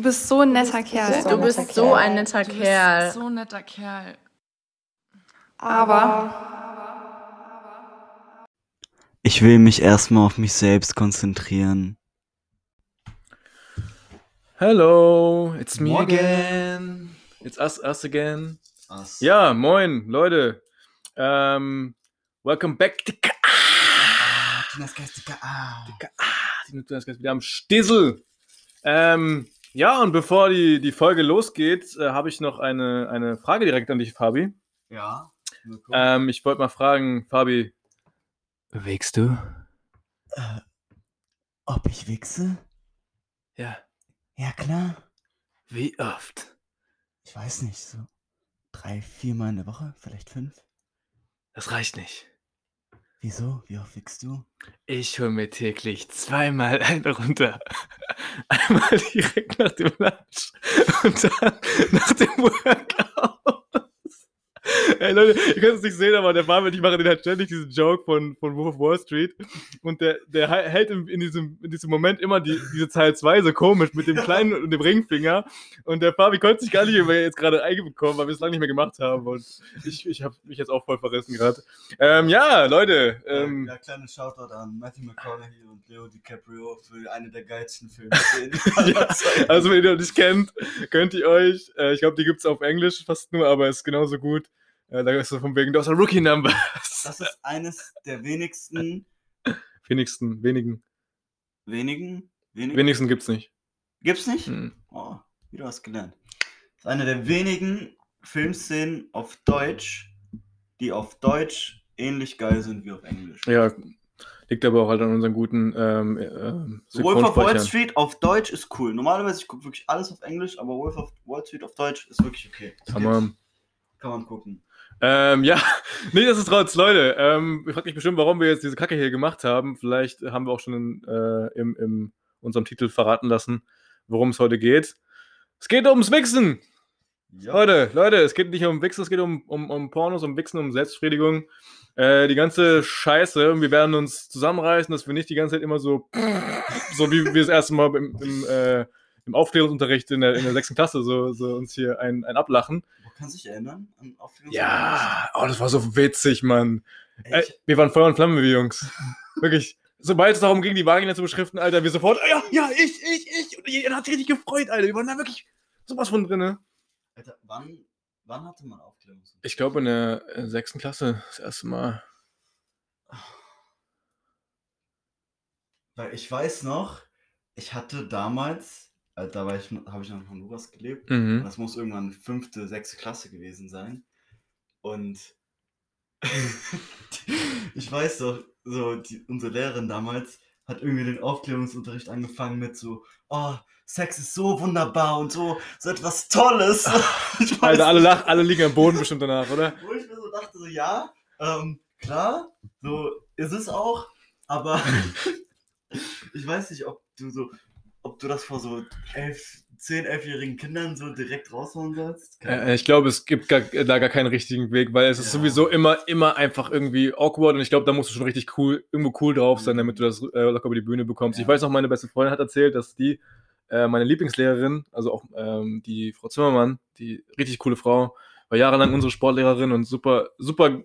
Du bist so ein netter Kerl. Du bist so ein netter Du Kerl. bist so ein netter Kerl. Aber Ich will mich erstmal auf mich selbst konzentrieren. Hello, it's me Morgen. again. It's us, us again. Was? Ja, moin, Leute. Ähm, welcome back. Dicker, Tinas Geistiger, ah. die sind das wieder am Stissel. Ähm, ja, und bevor die, die Folge losgeht, äh, habe ich noch eine, eine Frage direkt an dich, Fabi. Ja. Ähm, ich wollte mal fragen, Fabi, bewegst du? Äh, ob ich wichse? Ja. Ja, klar. Wie oft? Ich weiß nicht, so drei, viermal in der Woche, vielleicht fünf. Das reicht nicht. Wieso? Wie oft wichst du? Ich hole mir täglich zweimal eine runter. Einmal direkt nach dem Lunch und dann nach dem Workout. Ey Leute, ihr könnt es nicht sehen, aber der Fabian, ich mache den halt ständig diesen Joke von, von Wolf of Wall Street und der, der hä- hält in, in, diesem, in diesem Moment immer die, diese Zahl 2 so komisch mit dem kleinen und dem Ringfinger und der Fabi konnte sich gar nicht mehr jetzt gerade einbekommen, weil wir es lange nicht mehr gemacht haben und ich, ich habe mich jetzt auch voll verrissen gerade. Ähm, ja, Leute, ähm, ja, kleine Shoutout an Matthew McConaughey und Leo DiCaprio für eine der geilsten Filme. Ja, Also, wenn ihr noch nicht kennt, könnt ihr euch, äh, ich glaube, die gibt es auf Englisch fast nur, aber ist genauso gut. Äh, da ist so von wegen, du hast ein Rookie-Number. Das ist eines der wenigsten, Wenigsten, wenigen. wenigen, wenigen, Wenigsten gibt's nicht. gibt's nicht? Hm. Oh, wieder was gelernt. Das ist eine der wenigen Filmszenen auf Deutsch, die auf Deutsch ähnlich geil sind wie auf Englisch. Ja, liegt aber auch halt an unseren guten ähm, ähm, Wolf of Wall. Street auf Deutsch ist cool. Normalerweise, ich gucke wirklich alles auf Englisch, aber Wolf of Wall Street auf Deutsch ist wirklich okay. Kann man, Kann man gucken. Ähm, ja, nichtsdestotrotz, Leute, ähm, ihr fragt mich bestimmt, warum wir jetzt diese Kacke hier gemacht haben. Vielleicht haben wir auch schon in, äh, im, im unserem Titel verraten lassen, worum es heute geht. Es geht ums Wichsen! Ja. Leute, Leute, es geht nicht um Wichsen, es geht um, um, um Pornos, um Wichsen, um Selbstbefriedigung. Äh, die ganze Scheiße. Und wir werden uns zusammenreißen, dass wir nicht die ganze Zeit immer so, so wie wir das erste Mal im, im, äh, im Aufklärungsunterricht in der, in der sechsten Klasse so, so uns hier ein, ein ablachen. Man kann sich erinnern an Ja, oh, das war so witzig, Mann. Ey, Ey, wir waren Feuer und Flamme, wir Jungs. Wirklich. Sobald es darum ging, die Vagina zu beschriften, Alter, wir sofort, ja, ja, ich, ich, ich. Und jeder hat sich richtig gefreut, Alter. Wir waren da wirklich sowas von drinne. Alter, wann, wann hatte man Aufklärungs? Ich glaube in der äh, sechsten Klasse das erste Mal. Weil ich weiß noch, ich hatte damals, also da war ich, habe ich noch in Honduras gelebt, Mhm. das muss irgendwann fünfte, sechste Klasse gewesen sein. Und ich weiß doch, so die, unsere Lehrerin damals hat irgendwie den Aufklärungsunterricht angefangen mit so, oh, Sex ist so wunderbar und so, so etwas Tolles. Alter, alle, nicht, lach, alle liegen am Boden bestimmt danach, oder? Wo ich mir so dachte, so ja, ähm, klar, so ist es auch, aber ich weiß nicht, ob du so, ob du das vor so elf, zehn, elfjährigen Kindern so direkt raushauen sollst. Keine Äh, ich glaube, es gibt gar, da gar keinen richtigen Weg, weil es ist Ja. sowieso immer, immer einfach irgendwie awkward und ich glaube, da musst du schon richtig cool, irgendwo cool drauf sein, Mhm. damit du das äh, locker über die Bühne bekommst. Ja. Ich weiß noch, meine beste Freundin hat erzählt, dass die, äh, meine Lieblingslehrerin, also auch ähm, die Frau Zimmermann, die richtig coole Frau, war jahrelang unsere Sportlehrerin und super, super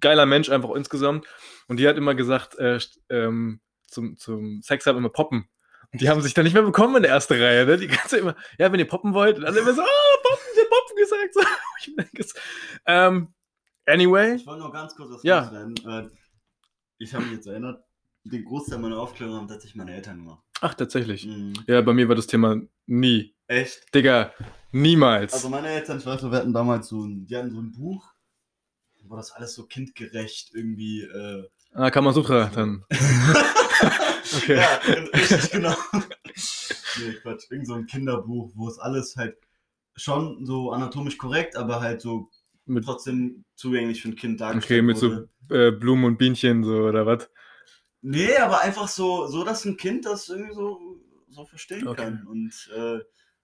geiler Mensch einfach insgesamt. Und die hat immer gesagt, äh, ähm, zum, zum Sex haben immer poppen. Die haben sich dann nicht mehr bekommen in der ersten Reihe. Ne? Die ganze immer, ja, wenn ihr poppen wollt. Und alle immer so, oh, poppen, ich hab poppen gesagt. So, ich denke, es- ähm, anyway. Ich wollte nur ganz kurz was Ja. loswerden. Äh, ich habe mich jetzt erinnert, den Großteil meiner Aufklärung haben tatsächlich meine Eltern gemacht. Ach, tatsächlich. Mhm. Ja, bei mir war das Thema nie. Echt? Digga, niemals. Also meine Eltern, ich weiß noch, wir hatten damals so ein, die hatten so ein Buch, wo das alles so kindgerecht irgendwie äh, ah, Kamasutra dann. Okay. Ja, richtig, genau. nee, Quatsch. Irgend so ein Kinderbuch, wo es alles halt schon so anatomisch korrekt, aber halt so Mit, trotzdem zugänglich für ein Kind dargestellt okay, mit wurde. so äh, Blumen und Bienchen, so, oder was? Nee, aber einfach so, so dass ein Kind das irgendwie so, so verstehen Okay. kann. Und äh,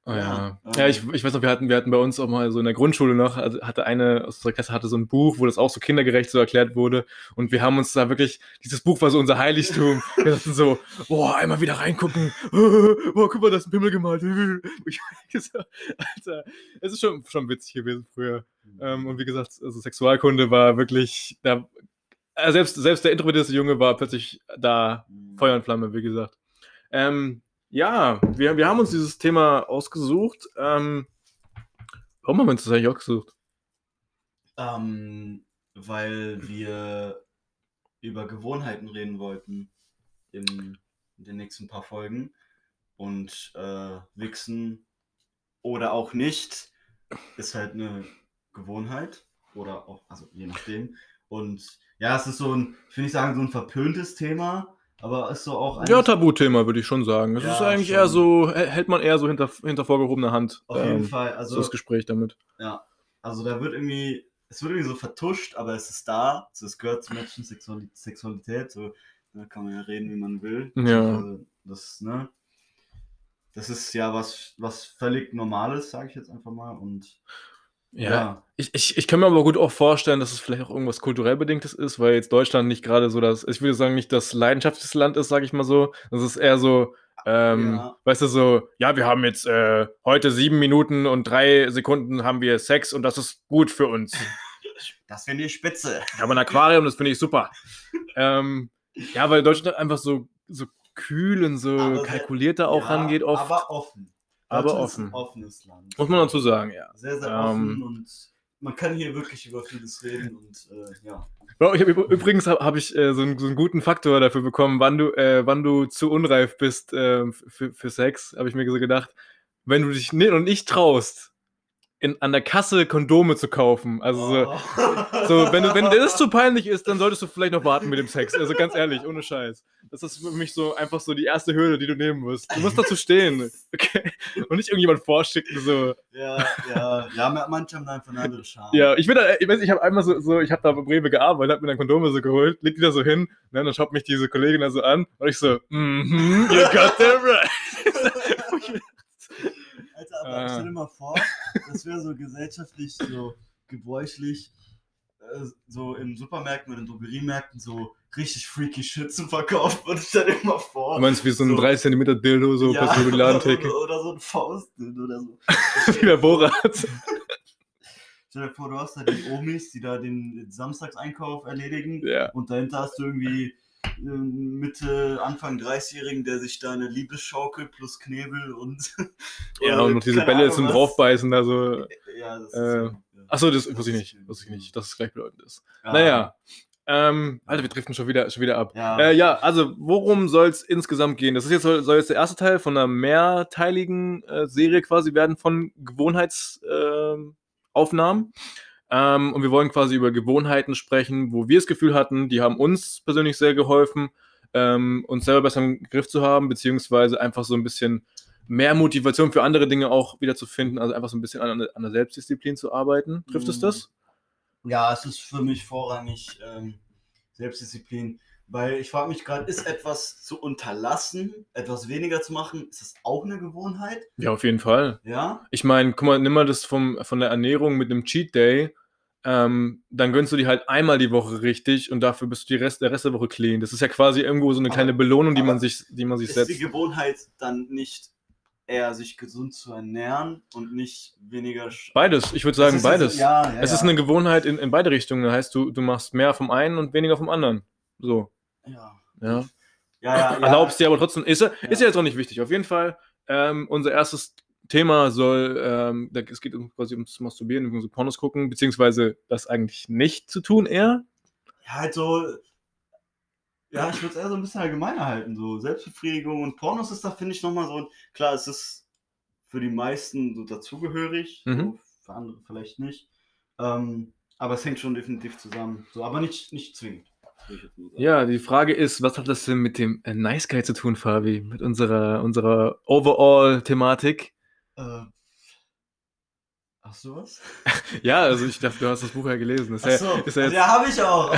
Oh, ja. Ja, Ja, ich, ich weiß noch, wir hatten, wir hatten bei uns auch mal so in der Grundschule noch, also hatte eine aus unserer Klasse hatte so ein Buch, wo das auch so kindergerecht so erklärt wurde. Und wir haben uns da wirklich, dieses Buch war so unser Heiligtum. Wir dachten so, boah, einmal wieder reingucken. Boah, guck mal, da ist ein Pimmel gemalt. Ich gesagt, Alter, es ist schon, schon witzig gewesen früher. Ähm, und wie gesagt, also Sexualkunde war wirklich, da, äh, selbst, selbst der introvertierte Junge war plötzlich da Mhm. Feuer und Flamme, wie gesagt. Ähm, ja, wir, wir haben uns dieses Thema ausgesucht. Ähm, warum haben wir uns das eigentlich ausgesucht? Ähm, weil wir über Gewohnheiten reden wollten in, den nächsten paar Folgen. Und äh, Wichsen oder auch nicht ist halt eine Gewohnheit. Oder auch, also je nachdem. Und ja, es ist so ein, ich will nicht sagen, so ein verpöntes Thema, aber ist so auch Ja, Tabuthema, würde ich schon sagen. Es Ja, ist eigentlich schon. eher so, hä- hält man eher so hinter, hinter vorgehobener Hand. auf jeden ähm, Fall. so Also, das Gespräch damit. Ja, also da wird irgendwie, es wird irgendwie so vertuscht, aber es ist da. Also es gehört zu Menschen Sexuali- Sexualität. So, da kann man ja reden, wie man will. Ja. Also das, ne? Das ist ja was, was völlig Normales, sage ich jetzt einfach mal. Und Ja, Ich, ich, ich kann mir aber gut auch vorstellen, dass es vielleicht auch irgendwas kulturell bedingtes ist, weil jetzt Deutschland nicht gerade so das, ich würde sagen, nicht das leidenschaftlichste Land ist, sage ich mal so. Das ist eher so, ähm, Ja. weißt du, so, ja, wir haben jetzt äh, heute sieben Minuten und drei Sekunden haben wir Sex und das ist gut für uns. das finde ich spitze. Ich habe ein Aquarium, das finde ich super. ähm, ja, weil Deutschland einfach so, so kühl und so Aber kalkulierter auch Ja, rangeht oft. Aber offen. Aber offen. Ein offenes Land. muss man dazu sagen, ja. Sehr, sehr Ähm, offen und man kann hier wirklich über vieles reden und äh, ja. Ich hab, übrigens habe hab ich äh, so, einen, so einen guten Faktor dafür bekommen, wann du, äh, wann du zu unreif bist äh, für, für Sex, habe ich mir so gedacht. Wenn du dich nicht, und nicht traust, in, an der Kasse Kondome zu kaufen. Also so, Oh. so wenn, du, wenn dir das zu peinlich ist, dann solltest du vielleicht noch warten mit dem Sex. Also ganz ehrlich, ohne Scheiß. Das ist für mich so einfach so die erste Hürde, die du nehmen musst. Du musst dazu stehen. Okay? Und nicht irgendjemand vorschicken, so. Ja, ja, ja, ma- manche haben einfach eine andere Charme. Ja, ich bin da, ich weiß, ich habe einmal so, so ich habe da bei Brewe gearbeitet, hab mir dann Kondome so geholt, leg die da so hin, ne, dann schaut mich diese Kollegin da so an und ich so, mhm, you got that right. Aber Ah. stell dir mal vor, das wäre so gesellschaftlich so gebräuchlich, äh, so in Supermärkten oder in Drogeriemärkten so richtig freaky Shit zu verkaufen. Und stell dir mal vor. Du meinst wie so ein So. 3 cm Dildo, so ja, über die Ladentheke. Oder, oder so ein Faustdill oder so. Wie bei Borat. Stell dir vor, du hast da die Omis, die da den Samstagseinkauf erledigen. Ja. Und dahinter hast du irgendwie Mitte, Anfang 30-Jährigen, der sich da eine Liebesschaukel plus Knebel und. Ja, und noch diese Bälle Ahnung zum was. Draufbeißen, da so. Ja, das ist. Äh, so, ja. Achso, das wusste ich nicht. Wusste ich nicht, dass es gleichbedeutend ist. Ja. Naja. Ähm, Alter, wir driften schon wieder, schon wieder ab. Ja. Äh, ja, also worum soll es insgesamt gehen? Das ist jetzt, soll, soll jetzt der erste Teil von einer mehrteiligen äh, Serie quasi werden von Gewohnheitsaufnahmen. Aufnahmen. Ähm, und wir wollen quasi über Gewohnheiten sprechen, wo wir das Gefühl hatten, die haben uns persönlich sehr geholfen, ähm, uns selber besser im Griff zu haben, beziehungsweise einfach so ein bisschen mehr Motivation für andere Dinge auch wieder zu finden, also einfach so ein bisschen an, an der Selbstdisziplin zu arbeiten. Trifft es Mhm. das? Ja, es ist für mich vorrangig ähm, Selbstdisziplin, weil ich frage mich gerade, ist etwas zu unterlassen, etwas weniger zu machen, ist das auch eine Gewohnheit? Ja, auf jeden Fall. Ja? Ich meine, guck mal, nimm mal das vom, von der Ernährung mit einem Cheat Day. Ähm, dann gönnst du die halt einmal die Woche richtig und dafür bist du die Rest, der Rest der Woche clean. Das ist ja quasi irgendwo so eine Aber- kleine Belohnung, die man sich, die man sich Ist setzt. die Gewohnheit dann nicht eher sich gesund zu ernähren und nicht weniger... Beides, ich würde sagen ist- beides. Ja, ja, es ist eine Gewohnheit in, in beide Richtungen. Das heißt, du, du machst mehr vom einen und weniger vom anderen. So, Ja. ja. Ja. Erlaubst dir aber trotzdem, ist, ist Ja. ja jetzt auch nicht wichtig. Auf jeden Fall, ähm, unser erstes Thema soll, ähm, es geht quasi ums Masturbieren, um so Pornos gucken, beziehungsweise das eigentlich nicht zu tun eher. Ja, halt so. Ja, ich würde es eher so ein bisschen allgemeiner halten. So Selbstbefriedigung und Pornos ist da, finde ich, nochmal so. Klar, es ist für die meisten so dazugehörig, Mhm. so für andere vielleicht nicht. Ähm, aber es hängt schon definitiv zusammen. So, aber nicht, nicht zwingend. Ja, die Frage ist, was hat das denn mit dem äh, Nice Guy zu tun, Fabi? Mit unserer, unserer Overall-Thematik? Äh, hast du was? Ja, also ich dachte, du hast das Buch ja gelesen. Das ist Achso, ja, ist ja also, ja, habe ich auch.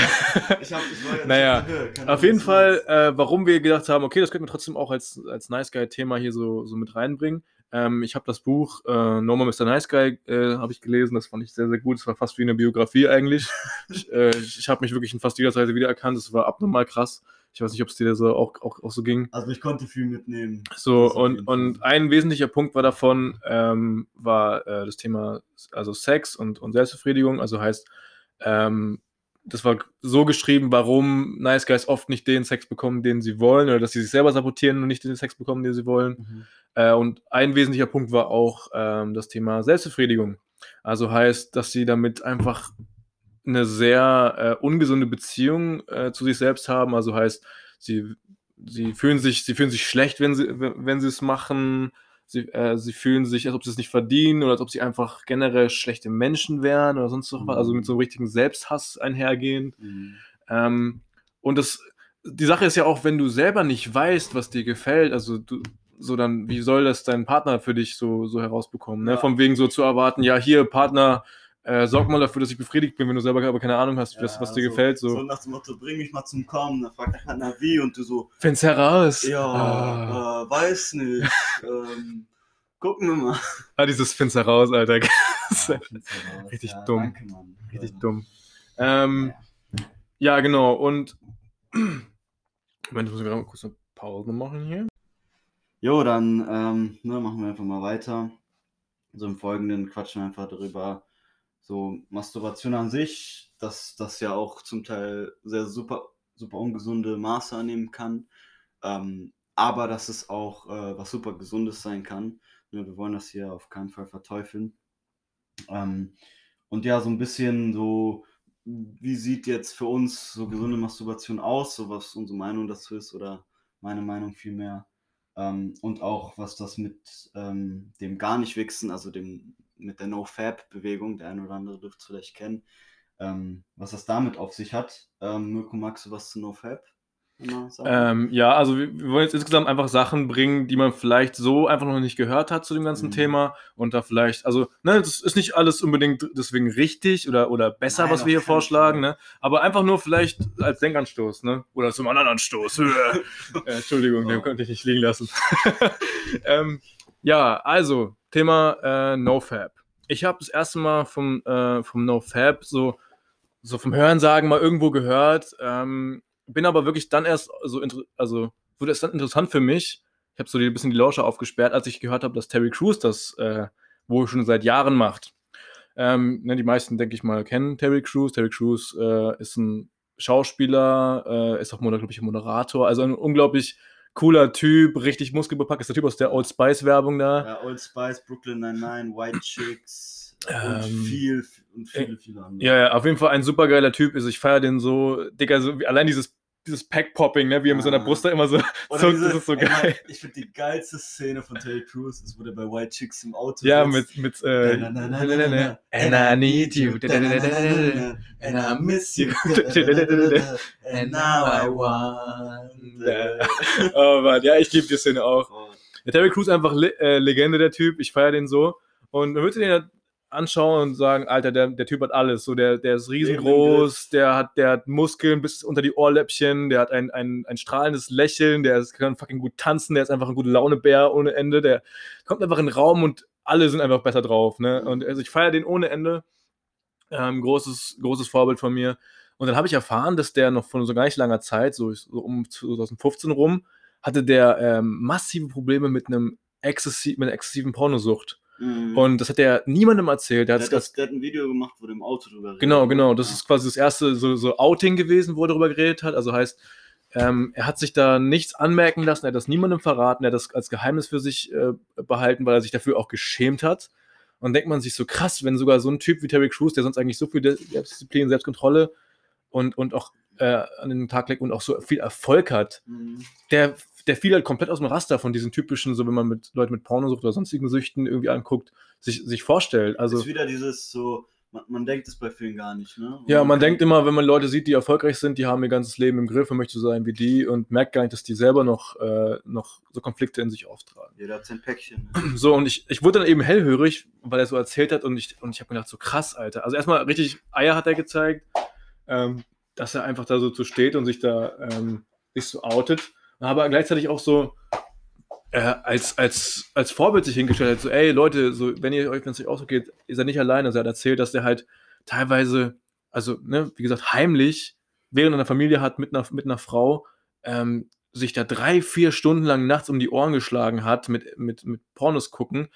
Ich hab, ich war ja Naja, auf jeden Fall, äh, warum wir gedacht haben, okay, das könnten wir trotzdem auch als, als Nice Guy-Thema hier so, so mit reinbringen. Ähm, ich habe das Buch äh, No More Mr. Nice Guy äh, habe ich gelesen. Das fand ich sehr, sehr gut. Es war fast wie eine Biografie eigentlich. ich äh, ich habe mich wirklich in fast jeder Seite wiedererkannt. Es war abnormal krass. Ich weiß nicht, ob es dir so auch, auch, auch so ging. Also ich konnte viel mitnehmen. So, Das und, und ein wesentlicher Punkt war davon, ähm, war äh, das Thema also Sex und, und Selbstbefriedigung. Also heißt, ähm, das war so geschrieben, warum Nice Guys oft nicht den Sex bekommen, den sie wollen, oder dass sie sich selber sabotieren und nicht den Sex bekommen, den sie wollen. Mhm. Äh, und ein wesentlicher Punkt war auch ähm, das Thema Selbstbefriedigung. Also heißt, dass sie damit einfach eine sehr äh, ungesunde Beziehung äh, zu sich selbst haben. Also heißt, sie, sie, fühlen sich, sie fühlen sich schlecht, wenn sie, wenn sie es machen. Sie, äh, sie fühlen sich, als ob sie es nicht verdienen oder als ob sie einfach generell schlechte Menschen wären oder sonst was. Mhm. Also mit so einem richtigen Selbsthass einhergehen. Mhm. Ähm, und das, die Sache ist ja auch, wenn du selber nicht weißt, was dir gefällt, also du, so dann, wie soll das dein Partner für dich so, so herausbekommen? Ne? Ja. Von wegen so zu erwarten, ja, hier, Partner, äh, sorg mal dafür, dass ich befriedigt bin, wenn du selber aber keine Ahnung hast, was, Ja, was dir so- gefällt. So, So nach dem Motto, bring mich mal zum Kommen. Dann fragt der Partner wie und du so, find's heraus. ja, Ah, äh, weiß nicht. ähm, gucken wir mal. ah, dieses find's heraus, Alter. Ja, Richtig ja, dumm. Danke, Mann. Richtig dumm. Ähm, ja, genau. Und Moment, ich muss gerade mal kurz eine Pause machen hier. Jo, dann ähm, ne, machen wir einfach mal weiter. So im Folgenden quatschen wir einfach darüber, so Masturbation an sich, dass das ja auch zum Teil sehr super, super ungesunde Maße annehmen kann. Ähm, aber dass es auch äh, was super Gesundes sein kann. Ne, wir wollen das hier auf keinen Fall verteufeln. Ähm, und ja, so ein bisschen so, wie sieht jetzt für uns so gesunde Masturbation aus, so was unsere Meinung dazu ist oder meine Meinung vielmehr. Ähm, und auch was das mit ähm, dem gar nicht wichsen, also dem mit der No-Fab-Bewegung, der eine oder andere dürfte es vielleicht kennen, ähm, was das damit auf sich hat. Ähm, Mirko, magst du was zu No-Fab Ähm, ja, also wir, wir wollen jetzt insgesamt einfach Sachen bringen, die man vielleicht so einfach noch nicht gehört hat zu dem ganzen Mhm. Thema und da vielleicht, also, ne, das ist nicht alles unbedingt deswegen richtig oder, oder besser, Nein, was wir hier vorschlagen, ne, aber einfach nur vielleicht als Denkanstoß, ne, oder zum anderen Anstoß. äh, Entschuldigung, den Oh. konnte ich nicht liegen lassen. ähm, ja, also, Thema äh, NoFab. Ich habe das erste Mal vom, äh, vom NoFab so, so vom Hörensagen mal irgendwo gehört, ähm, bin aber wirklich dann erst so, also wurde es dann interessant für mich. Ich habe so ein bisschen die Lauscher aufgesperrt, als ich gehört habe, dass Terry Crews das äh, wohl schon seit Jahren macht. Ähm, ne, die meisten, denke ich mal, kennen Terry Crews. Terry Crews äh, ist ein Schauspieler, äh, ist auch, glaube ich, Moderator. Also ein unglaublich cooler Typ, richtig muskelbepackt. Ist der Typ aus der Old Spice-Werbung da. Ja, Old Spice, Brooklyn Nine-Nine, White Chicks und Ähm, viel, und viele, viele andere. Ja, ja, auf jeden Fall ein supergeiler Typ. Also ich feiere den so, Digga, so, allein dieses, dieses Pack-Popping, ne, wie er mit seiner Ah. Brust da immer so zuckt, das ist so ey, geil. Ich finde die geilste Szene von Terry Crews ist, wo der bei White Chicks im Auto Ja, sitzt. mit, mit, äh, na, na, na, and I need you, Da, and I miss you. And now I wonder. oh Mann, ja, ich liebe die Szene auch. Oh, Der Terry Crews einfach Le äh, Legende, der Typ. Ich feiere den so. Und man würde den ja anschauen und sagen, Alter, der, der Typ hat alles. So, der, der ist riesengroß, der hat, der hat Muskeln bis unter die Ohrläppchen, der hat ein, ein, ein strahlendes Lächeln, der ist, kann fucking gut tanzen, der ist einfach ein guter Launebär ohne Ende. Der kommt einfach in den Raum und alle sind einfach besser drauf. Ne? Und also ich feiere den ohne Ende. Ähm, großes, großes Vorbild von mir. Und dann habe ich erfahren, dass der noch von so gar nicht langer Zeit, so, so um 2015 rum, hatte der ähm, massive Probleme mit einem exzessi mit einer exzessiven Pornosucht. Mhm. Und das hat er niemandem erzählt. Der der, hat das, der hat ein Video gemacht, wo der im Auto drüber redet. genau, genau. Das Ja. ist quasi das erste so, so Outing gewesen, wo er darüber geredet hat. Also heißt, ähm, er hat sich da nichts anmerken lassen, er hat das niemandem verraten, er hat das als Geheimnis für sich äh, behalten, weil er sich dafür auch geschämt hat. Und denkt man sich so krass, wenn sogar so ein Typ wie Terry Crews, der sonst eigentlich so viel Selbstdisziplin, Selbstkontrolle und, und auch äh, an den Tag legt und auch so viel Erfolg hat, Mhm. der, der fiel halt komplett aus dem Raster von diesen typischen, so wenn man mit Leuten mit Pornosucht oder sonstigen Süchten irgendwie anguckt, sich, sich vorstellt. Also, ist wieder dieses so, man, man denkt es bei vielen gar nicht, ne? Und ja, man denkt immer, wenn man Leute sieht, die erfolgreich sind, die haben ihr ganzes Leben im Griff und möchte so sein wie die und merkt gar nicht, dass die selber noch, äh, noch so Konflikte in sich auftragen. Jeder hat sein Päckchen. Ne? So, und ich, ich wurde dann eben hellhörig, weil er so erzählt hat und ich, und ich habe gedacht, so krass, Alter. Also erstmal richtig Eier hat er gezeigt, ähm, dass er einfach da so zu steht und sich da ähm, sich so outet. Aber gleichzeitig auch so, äh, als, als, als Vorbild sich hingestellt hat, so, ey Leute, so, wenn ihr euch, wenn es euch auch so geht, ihr seid nicht alleine. Also er hat erzählt, dass der halt teilweise, also, ne, wie gesagt, heimlich, während einer Familie hat mit einer, mit einer Frau, ähm, sich da drei, vier Stunden lang nachts um die Ohren geschlagen hat mit, mit, mit Pornos gucken.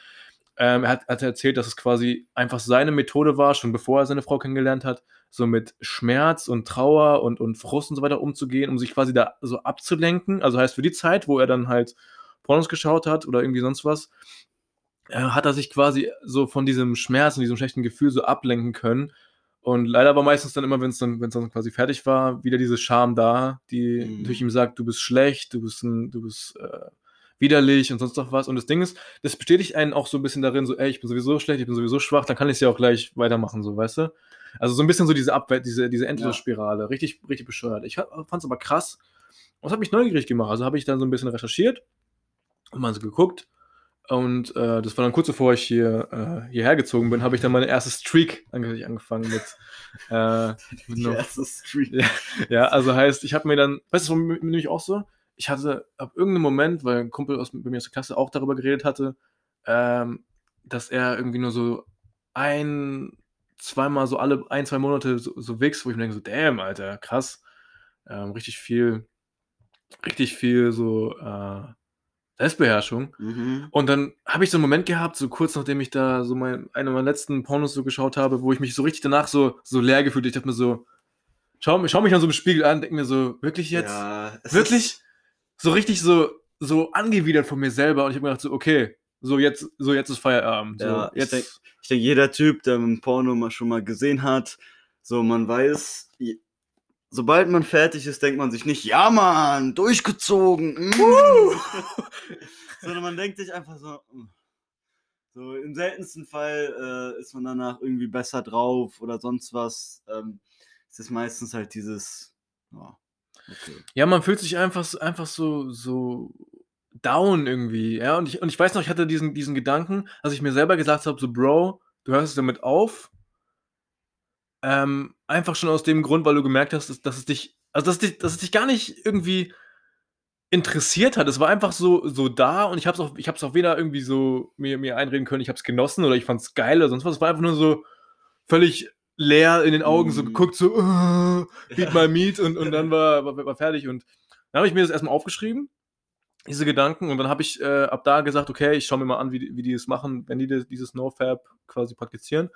Ähm, er hat, hat erzählt, dass es quasi einfach seine Methode war, schon bevor er seine Frau kennengelernt hat, so mit Schmerz und Trauer und, und Frust und so weiter umzugehen, um sich quasi da so abzulenken. Also heißt, für die Zeit, wo er dann halt Pornos geschaut hat oder irgendwie sonst was, äh, hat er sich quasi so von diesem Schmerz und diesem schlechten Gefühl so ablenken können. Und leider war meistens dann immer, wenn es dann, wenn's dann quasi fertig war, wieder diese Scham da, die Mhm. natürlich ihm sagt, du bist schlecht, du bist ein, du bist äh, widerlich und sonst noch was. Und das Ding ist, das bestätigt einen auch so ein bisschen darin, so, ey, ich bin sowieso schlecht, ich bin sowieso schwach, dann kann ich es ja auch gleich weitermachen, so, weißt du? Also so ein bisschen so diese Abwehr, diese, diese Endlosspirale, richtig, richtig bescheuert. Ich fand es aber krass und es hat mich neugierig gemacht. Also habe ich dann so ein bisschen recherchiert und mal so geguckt. Und äh, das war dann kurz bevor ich hier äh, hierher gezogen bin, habe ich dann meine erste Streak ange angefangen mit, äh, mit Die erste Street. Ja. ja, also heißt, ich habe mir dann, weißt du, nämlich auch so? Ich hatte ab irgendeinem Moment, weil ein Kumpel aus, bei mir aus der Klasse auch darüber geredet hatte, ähm, dass er irgendwie nur so ein, zweimal so alle ein, zwei Monate so, so wächst, wo ich mir denke, so, damn, Alter, krass. Ähm, richtig viel, richtig viel so äh, Selbstbeherrschung. Mhm. Und dann habe ich so einen Moment gehabt, so kurz nachdem ich da so mein, eine meiner letzten Pornos so geschaut habe, wo ich mich so richtig danach so, so leer gefühlt. habe. Ich dachte mir so, schau, schau mich dann so im Spiegel an, denke mir so, wirklich jetzt? Ja, wirklich? Ist, So richtig so, so angewidert von mir selber. Und ich habe mir gedacht, so, okay, so jetzt, so jetzt ist Feierabend. So, Ja, jetzt. denk- ich denke, jeder Typ, der ein Porno mal schon mal gesehen hat, so man weiß, sobald man fertig ist, denkt man sich nicht, ja Mann, durchgezogen. Mm. Sondern man denkt sich einfach so, mm. so im seltensten Fall äh, ist man danach irgendwie besser drauf oder sonst was. Ähm, es ist meistens halt dieses, ja, Ja, man fühlt sich einfach, so- einfach so, so down irgendwie. Ja, und ich, und ich weiß noch, ich hatte diesen, diesen Gedanken, als ich mir selber gesagt habe, so, Bro, du hörst es damit auf. Ähm, einfach schon aus dem Grund, weil du gemerkt hast, dass, dass es dich, also dass, dich, dass es dich gar nicht irgendwie interessiert hat. Es war einfach so, so da und ich habe es auch, auch weder irgendwie so mir, mir einreden können, ich habe es genossen oder ich fand es geil oder sonst was. Es war einfach nur so völlig leer in den Augen, so Mhm. geguckt, so, äh, beat my meat und, und dann war, war, war fertig. Und dann habe ich mir das erstmal aufgeschrieben, diese Gedanken, und dann habe ich äh, ab da gesagt, okay, ich schaue mir mal an, wie, die- wie die das machen, wenn die das, dieses NoFab quasi praktizieren.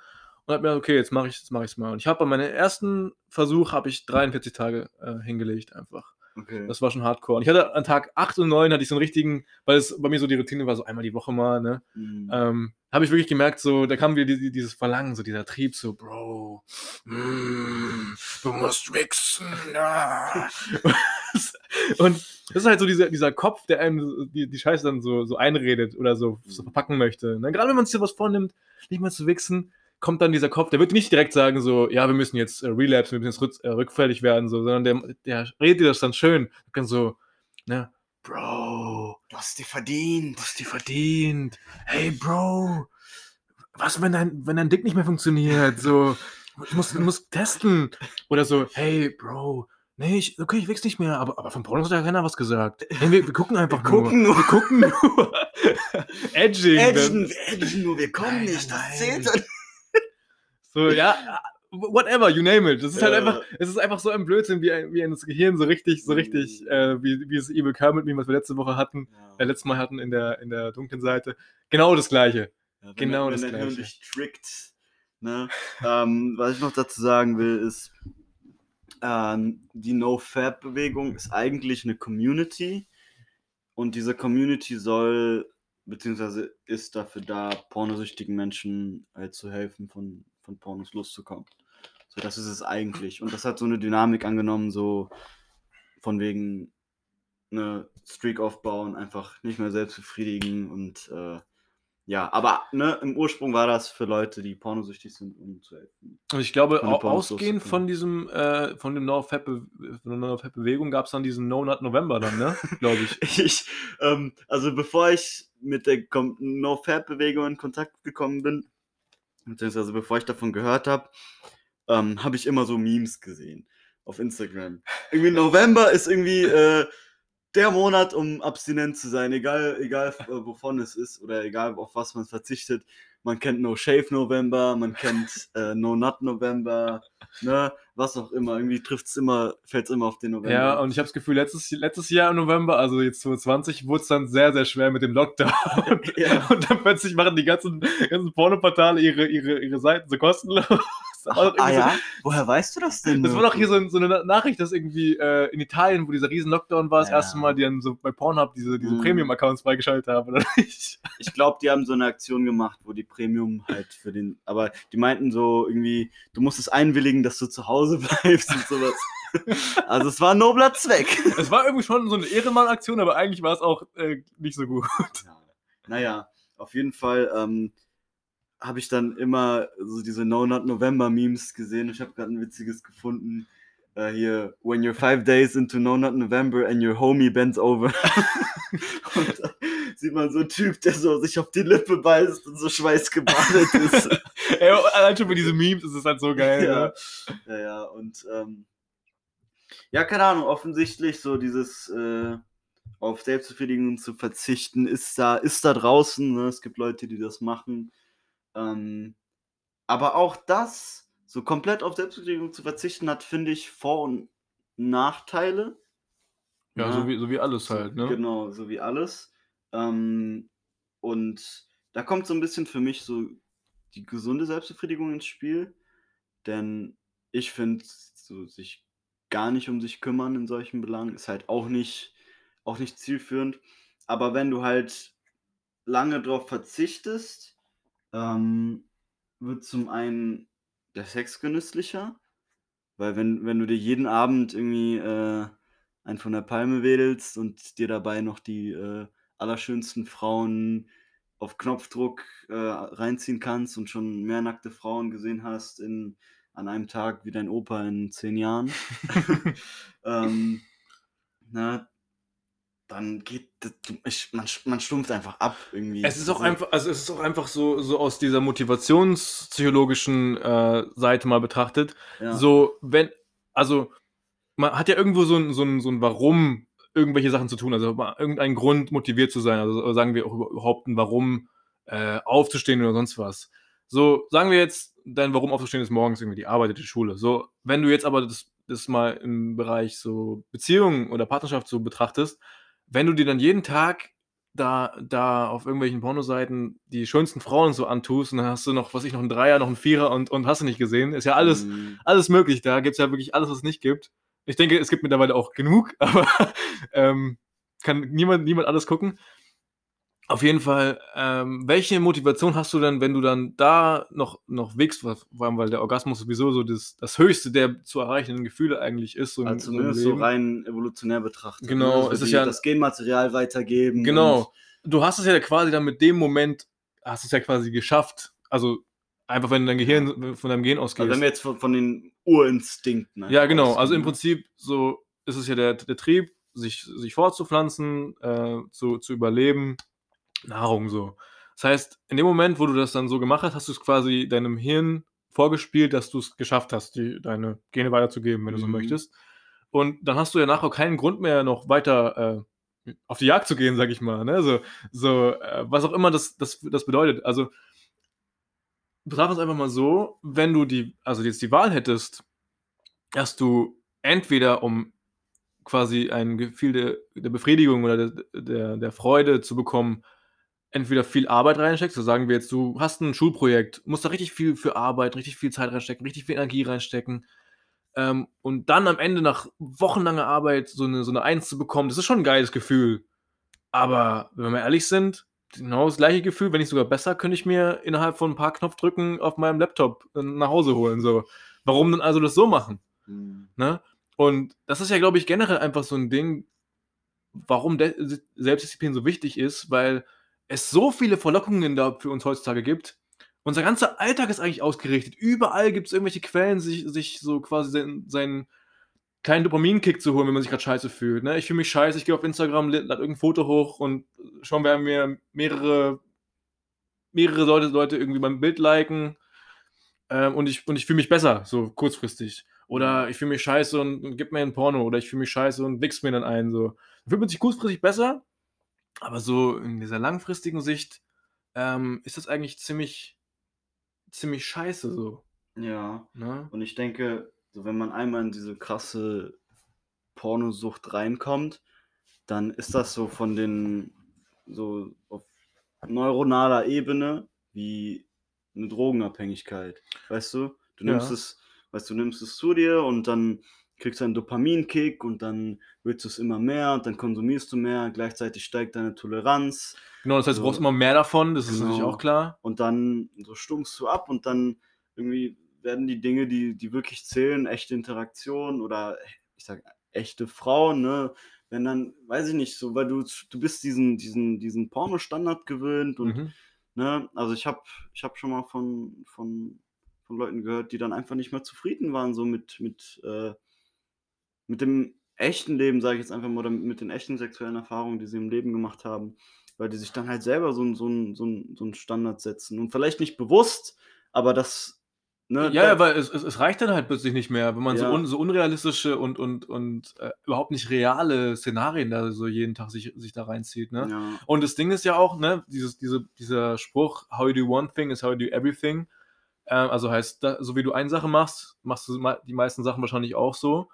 Und habe mir gedacht, okay, jetzt mache ich es mach ich's mal. Und ich habe bei meinem ersten Versuch habe ich 43 Tage äh, hingelegt einfach. Okay. Das war schon hardcore. Und ich hatte an Tag 8 und 9 hatte ich so einen richtigen, weil es bei mir so die Routine war, so einmal die Woche mal, ne? Mm. ähm, habe ich wirklich gemerkt, so, da kam wieder die, die, dieses Verlangen, so dieser Trieb, so, Bro, mm, du musst wichsen. Ja. und das ist halt so dieser, dieser Kopf, der einem die, die Scheiße dann so, so einredet oder so, so verpacken möchte. Ne? Gerade wenn man sich sowas vornimmt, nicht mal zu wichsen, kommt dann dieser Kopf, der wird nicht direkt sagen, so, ja, wir müssen jetzt äh, relapse, wir müssen jetzt äh, rückfällig werden, so, sondern der, der redet dir das dann schön. Dann so, ne, Bro, du hast dir verdient. Du hast die verdient. Hey, Bro. Was, wenn dein, wenn dein Dick nicht mehr funktioniert? So, du musst, du musst testen. Oder so, hey, Bro. Nee, ich, okay, ich wichs nicht mehr, aber, aber von Pornos hat ja keiner was gesagt. Nee, wir, wir gucken einfach Wir nur. gucken nur. Wir gucken nur. Edging. Edgen, dann. wir edgen nur, wir kommen Nein, nicht, das nein. zählt. So, ja, whatever, you name it. Das ist halt Ja. einfach, es ist einfach so ein Blödsinn, wie ein, wie ein das Gehirn so richtig, so richtig, äh, wie, wie es Evil Kermit, wie wir letzte Woche hatten, äh, letztes Mal hatten in der, in der dunklen Seite. Genau das Gleiche. Ja, Genau der, das der Hirn Gleiche. dich trickt. Ne? ähm, was ich noch dazu sagen will, ist, ähm, die No-Fab-Bewegung ist eigentlich eine Community und diese Community soll, beziehungsweise ist dafür da, pornosüchtigen Menschen halt zu helfen, von, von Pornos loszukommen. So, das ist es eigentlich. Und das hat so eine Dynamik angenommen, so von wegen eine Streak aufbauen, einfach nicht mehr selbst befriedigen und äh, ja, aber ne, im Ursprung war das für Leute, die pornosüchtig sind, um zu helfen. Und ich glaube, ausgehend von diesem, äh, von dem No-Fab-Bewegung gab es dann diesen No Nut November dann, ne? Glaube ich. Ich, ähm, also bevor ich mit der Com- No-Fab-Bewegung in Kontakt gekommen bin, beziehungsweise bevor ich davon gehört habe, ähm, habe ich immer so Memes gesehen auf Instagram. Irgendwie November ist irgendwie, äh, der Monat, um abstinent zu sein, egal, egal äh, wovon es ist oder egal auf was man verzichtet. Man kennt No Shave November, man kennt äh, No Nut November, ne, was auch immer. Irgendwie trifft es immer, fällt es immer auf den November. Ja, und ich habe das Gefühl, letztes, letztes Jahr im November, also jetzt 2020, wurde es dann sehr, sehr schwer mit dem Lockdown. Ja. Und dann plötzlich machen die ganzen, ganzen Pornoportale ihre, ihre, ihre Seiten so kostenlos. Das ah so- ja? Woher weißt du das denn? Das war doch hier so, so eine Na- Nachricht, dass irgendwie äh, in Italien, wo dieser riesen Lockdown war, das Ja. erste Mal, die dann so bei Pornhub diese, diese Mhm. Premium-Accounts freigeschaltet haben, oder nicht? Ich glaube, die haben so eine Aktion gemacht, wo die Premium halt für den. Aber die meinten so irgendwie, du musst es einwilligen, dass du zu Hause bleibst und sowas. also es war ein nobler Zweck. Es war irgendwie schon so eine Ehrenmann-Aktion, aber eigentlich war es auch äh, nicht so gut. Ja. Naja, auf jeden Fall ähm, habe ich dann immer so diese No Not November Memes gesehen. Ich habe gerade ein witziges gefunden. Äh, hier, when you're five days into No Not November and your homie bends over. und da sieht man so einen Typ, der so sich auf die Lippe beißt und so schweißgebadet ist. Ey, allein schon für diese Memes ist es halt so geil. ja. Ne? ja, ja, und ähm, ja, keine Ahnung, offensichtlich so dieses äh, auf Selbstbefriedigung zu verzichten, ist da, ist da draußen. Ne? Es gibt Leute, die das machen. Ähm, aber auch das, so komplett auf Selbstbefriedigung zu verzichten, hat, finde ich, Vor- und Nachteile. Ja, Ja. So, wie, so wie alles halt, ne? Genau, so wie alles. Ähm, und da kommt so ein bisschen für mich so die gesunde Selbstbefriedigung ins Spiel. Denn ich finde, so sich gar nicht um sich kümmern in solchen Belangen ist halt auch nicht, auch nicht zielführend. Aber wenn du halt lange darauf verzichtest, ähm, wird zum einen der Sex genüsslicher. Weil wenn, wenn du dir jeden Abend irgendwie äh, einen von der Palme wedelst und dir dabei noch die äh, allerschönsten Frauen auf Knopfdruck äh, reinziehen kannst und schon mehr nackte Frauen gesehen hast in, an einem Tag wie dein Opa in zehn Jahren, ähm, na, dann geht ich, man, man stumpft einfach ab irgendwie. Es ist auch Also, einfach, also es ist auch einfach so, so aus dieser motivationspsychologischen äh, Seite mal betrachtet. ja. So, wenn, also man hat ja irgendwo so ein, so ein, so ein Warum, irgendwelche Sachen zu tun, also irgendeinen Grund motiviert zu sein, also sagen wir auch überhaupt ein Warum äh, aufzustehen oder sonst was. So, sagen wir jetzt, dein Warum aufzustehen ist morgens irgendwie die Arbeit, die Schule. So, wenn du jetzt aber das, das mal im Bereich so Beziehungen oder Partnerschaft so betrachtest, wenn du dir dann jeden Tag da, da auf irgendwelchen Pornoseiten die schönsten Frauen so antust und dann hast du noch, was ich, noch einen Dreier, noch einen Vierer und, und hast du nicht gesehen, ist ja alles, mm, alles möglich. Da gibt es ja wirklich alles, was es nicht gibt. Ich denke, es gibt mittlerweile auch genug, aber ähm, kann niemand, niemand alles gucken. Auf jeden Fall, ähm, welche Motivation hast du denn, wenn du dann da noch, noch wächst, vor allem, weil der Orgasmus sowieso so das, das höchste der zu erreichenden Gefühle eigentlich ist. So Also so im zumindest so rein evolutionär betrachtet. Genau, ne? Also es ist ja- das Genmaterial weitergeben. Genau. Du hast es ja quasi dann mit dem Moment, hast es ja quasi geschafft. Also einfach, wenn dein Gehirn von deinem Gehirn Und, ausgeht. also wenn wir jetzt von, von den Urinstinkten. Ja, genau. Also im ne? Prinzip so ist es ja der, der Trieb, sich, sich fortzupflanzen, äh, zu, zu überleben, Nahrung so. Das heißt, in dem Moment, wo du das dann so gemacht hast, hast du es quasi deinem Hirn vorgespielt, dass du es geschafft hast, die, deine Gene weiterzugeben, wenn du so Mhm. möchtest. Und dann hast du ja nachher keinen Grund mehr, noch weiter äh, auf die Jagd zu gehen, sag ich mal. Ne? So, so äh, was auch immer das, das, das bedeutet. Also betrachte es einfach mal so, wenn du die, also jetzt die Wahl hättest, dass du entweder um quasi ein Gefühl der, der Befriedigung oder der, der, der Freude zu bekommen, entweder viel Arbeit reinsteckst, so sagen wir jetzt, du hast ein Schulprojekt, musst da richtig viel für Arbeit, richtig viel Zeit reinstecken, richtig viel Energie reinstecken. Ähm, und dann am Ende nach wochenlanger Arbeit so eine, so eine Eins zu bekommen, das ist schon ein geiles Gefühl. Aber wenn wir ehrlich sind, genau das gleiche Gefühl, wenn nicht sogar besser, könnte ich mir innerhalb von ein paar Knopfdrücken auf meinem Laptop äh, nach Hause holen. So. Warum denn also das so machen? Mhm. Ne? Und das ist ja, glaube ich, generell einfach so ein Ding, warum De Selbstdisziplin so wichtig ist, weil es so viele Verlockungen da für uns heutzutage gibt. Unser ganzer Alltag ist eigentlich ausgerichtet. Überall gibt es irgendwelche Quellen, sich, sich so quasi seinen, seinen kleinen Dopaminkick zu holen, wenn man sich gerade scheiße fühlt. Ne? Ich fühle mich scheiße, ich gehe auf Instagram, lade irgendein Foto hoch und schon werden mir mehrere, mehrere Leute, Leute irgendwie mein Bild liken ähm, und ich, und ich fühle mich besser, so kurzfristig. Oder ich fühle mich scheiße und, und gib mir ein Porno. Oder ich fühle mich scheiße und wichs mir dann ein. So. Dann fühlt man sich kurzfristig besser. Aber so in dieser langfristigen Sicht ähm, ist das eigentlich ziemlich, ziemlich scheiße so. Ja. Ne? Und ich denke, so wenn man einmal in diese krasse Pornosucht reinkommt, dann ist das so von den, so auf neuronaler Ebene wie eine Drogenabhängigkeit. Weißt du? Du nimmst Ja. es, weißt du, nimmst es zu dir und dann kriegst du einen Dopaminkick und dann willst du es immer mehr und dann konsumierst du mehr, gleichzeitig steigt deine Toleranz Genau, das heißt, du brauchst immer mehr davon, das ist natürlich Genau. auch klar. und dann so stummst du ab und dann irgendwie werden die Dinge, die, die wirklich zählen, echte Interaktion oder ich sag echte Frauen, ne, wenn dann, weiß ich nicht, so, weil du, du bist diesen, diesen, diesen Porno-Standard gewöhnt und, Mhm. ne, also ich habe ich hab schon mal von, von, von Leuten gehört, die dann einfach nicht mehr zufrieden waren, so mit, mit, äh, mit dem echten Leben, sage ich jetzt einfach mal, oder mit den echten sexuellen Erfahrungen, die sie im Leben gemacht haben, weil die sich dann halt selber so, so, so, so einen Standard setzen. Und vielleicht nicht bewusst, aber das, ne, Ja, da- ja, weil es, es, es reicht dann halt plötzlich nicht mehr, wenn man so, Ja. un, so unrealistische und, und, und äh, überhaupt nicht reale Szenarien da so jeden Tag sich, sich da reinzieht. Ne? ja, Und das Ding ist ja auch, ne, dieses, diese, dieser Spruch, how you do one thing is how you do everything. Ähm, also heißt, da, so wie du eine Sache machst, machst du die meisten Sachen wahrscheinlich auch so.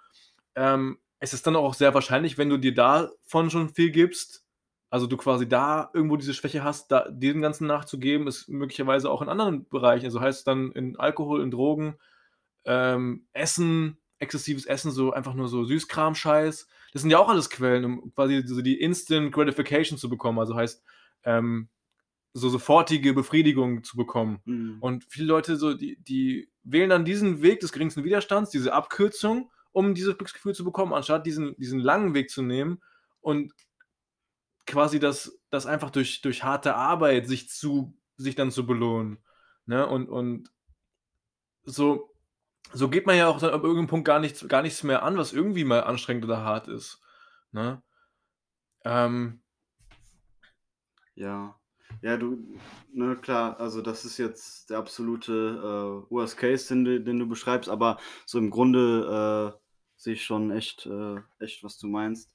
Ähm, es ist dann auch sehr wahrscheinlich, wenn du dir davon schon viel gibst, also du quasi da irgendwo diese Schwäche hast, da dem Ganzen nachzugeben, ist möglicherweise auch in anderen Bereichen. Also heißt dann in Alkohol, in Drogen, ähm, Essen, exzessives Essen, so einfach nur so Süßkram-Scheiß. Das sind ja auch alles Quellen, um quasi so die Instant Gratification zu bekommen. Also heißt, ähm, so sofortige Befriedigung zu bekommen. mhm. Und viele Leute, so, die, die wählen dann diesen Weg des geringsten Widerstands, diese Abkürzung, um dieses Glücksgefühl zu bekommen, anstatt diesen, diesen langen Weg zu nehmen und quasi das, das einfach durch, durch harte Arbeit sich zu, sich dann zu belohnen. Ne? Und, und so, so geht man ja auch dann ab irgendeinem Punkt gar nichts, gar nichts mehr an, was irgendwie mal anstrengend oder hart ist. Ne? Ähm, Ja. Ja, du, ne, klar, also das ist jetzt der absolute äh, Worst Case, den, den du beschreibst, aber so im Grunde äh, sehe ich schon echt, äh, echt, was du meinst.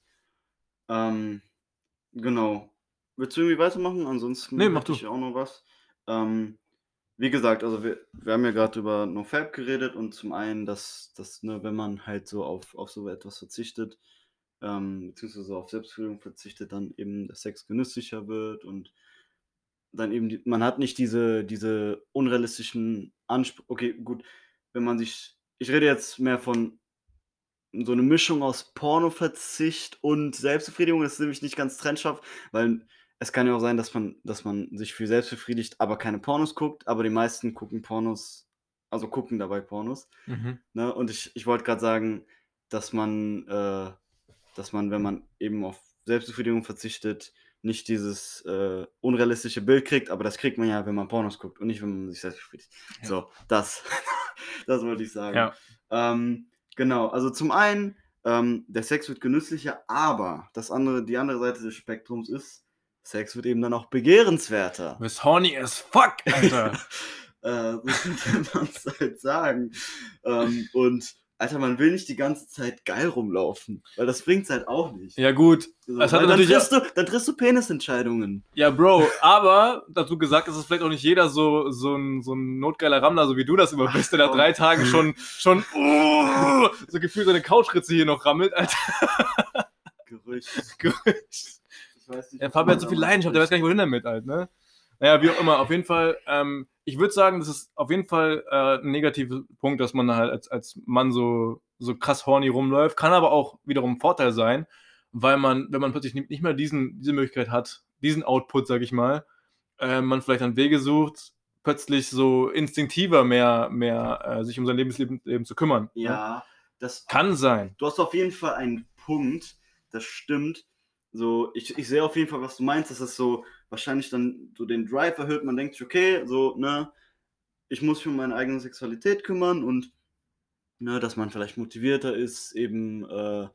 Ähm, genau. Willst du irgendwie weitermachen? Ansonsten Nee, mach du. ich auch noch was. Ähm, wie gesagt, also wir, wir haben ja gerade über NoFap geredet und zum einen, dass, dass ne, wenn man halt so auf, auf so etwas verzichtet, ähm, beziehungsweise auf Selbstführung verzichtet, dann eben der Sex genüsslicher wird und dann eben, die, man hat nicht diese, diese unrealistischen Ansprüche. Okay, gut, wenn man sich, ich rede jetzt mehr von so eine Mischung aus Pornoverzicht und Selbstbefriedigung, das ist nämlich nicht ganz trennscharf, weil es kann ja auch sein, dass man, dass man sich für selbst befriedigt, aber keine Pornos guckt, aber die meisten gucken Pornos, also gucken dabei Pornos. mhm. Ne? Und ich, ich wollte gerade sagen, dass man, äh, dass man, wenn man eben auf Selbstbefriedigung verzichtet, nicht dieses äh, unrealistische Bild kriegt, aber das kriegt man ja, wenn man Pornos guckt und nicht, wenn man sich selbst befriedigt. Ja. So, das, das wollte ich sagen. Ja. Ähm, genau, also zum einen, ähm, der Sex wird genüsslicher, aber das andere, die andere Seite des Spektrums ist, Sex wird eben dann auch begehrenswerter. Bist horny as fuck, Alter. Äh, so könnte man es halt sagen. Ähm, und Alter, man will nicht die ganze Zeit geil rumlaufen, weil das bringt's halt auch nicht. ja, gut. So, hat dann, triffst du, dann triffst du Penisentscheidungen. Ja, Bro, aber dazu gesagt ist es vielleicht auch nicht jeder so, so, ein, so ein notgeiler Rammler, so wie du das immer bist, der nach drei Tagen schon, schon uh, so gefühlt seine Couchritze hier noch rammelt. Alter, Gerücht. Gerücht. Ich weiß nicht, Der Fabi hat so viel Leidenschaft, der weiß gar nicht, wohin damit halt, ne? Naja, wie auch immer, auf jeden Fall, ähm, ich würde sagen, das ist auf jeden Fall äh, ein negativer Punkt, dass man halt als, als Mann so, so krass horny rumläuft. Kann aber auch wiederum ein Vorteil sein, weil man, wenn man plötzlich nicht mehr diesen, diese Möglichkeit hat, diesen Output, sag ich mal, äh, man vielleicht dann Wege sucht, plötzlich so instinktiver mehr, mehr äh, sich um sein Lebensleben Leben zu kümmern. ne? Ja, das Kann sein. du hast auf jeden Fall einen Punkt, das stimmt. So, ich, ich sehe auf jeden Fall, was du meinst, dass es so wahrscheinlich dann so den Drive erhöht. Man denkt sich, okay, so, ne, ich muss mich um meine eigene Sexualität kümmern und ne, dass man vielleicht motivierter ist, eben äh,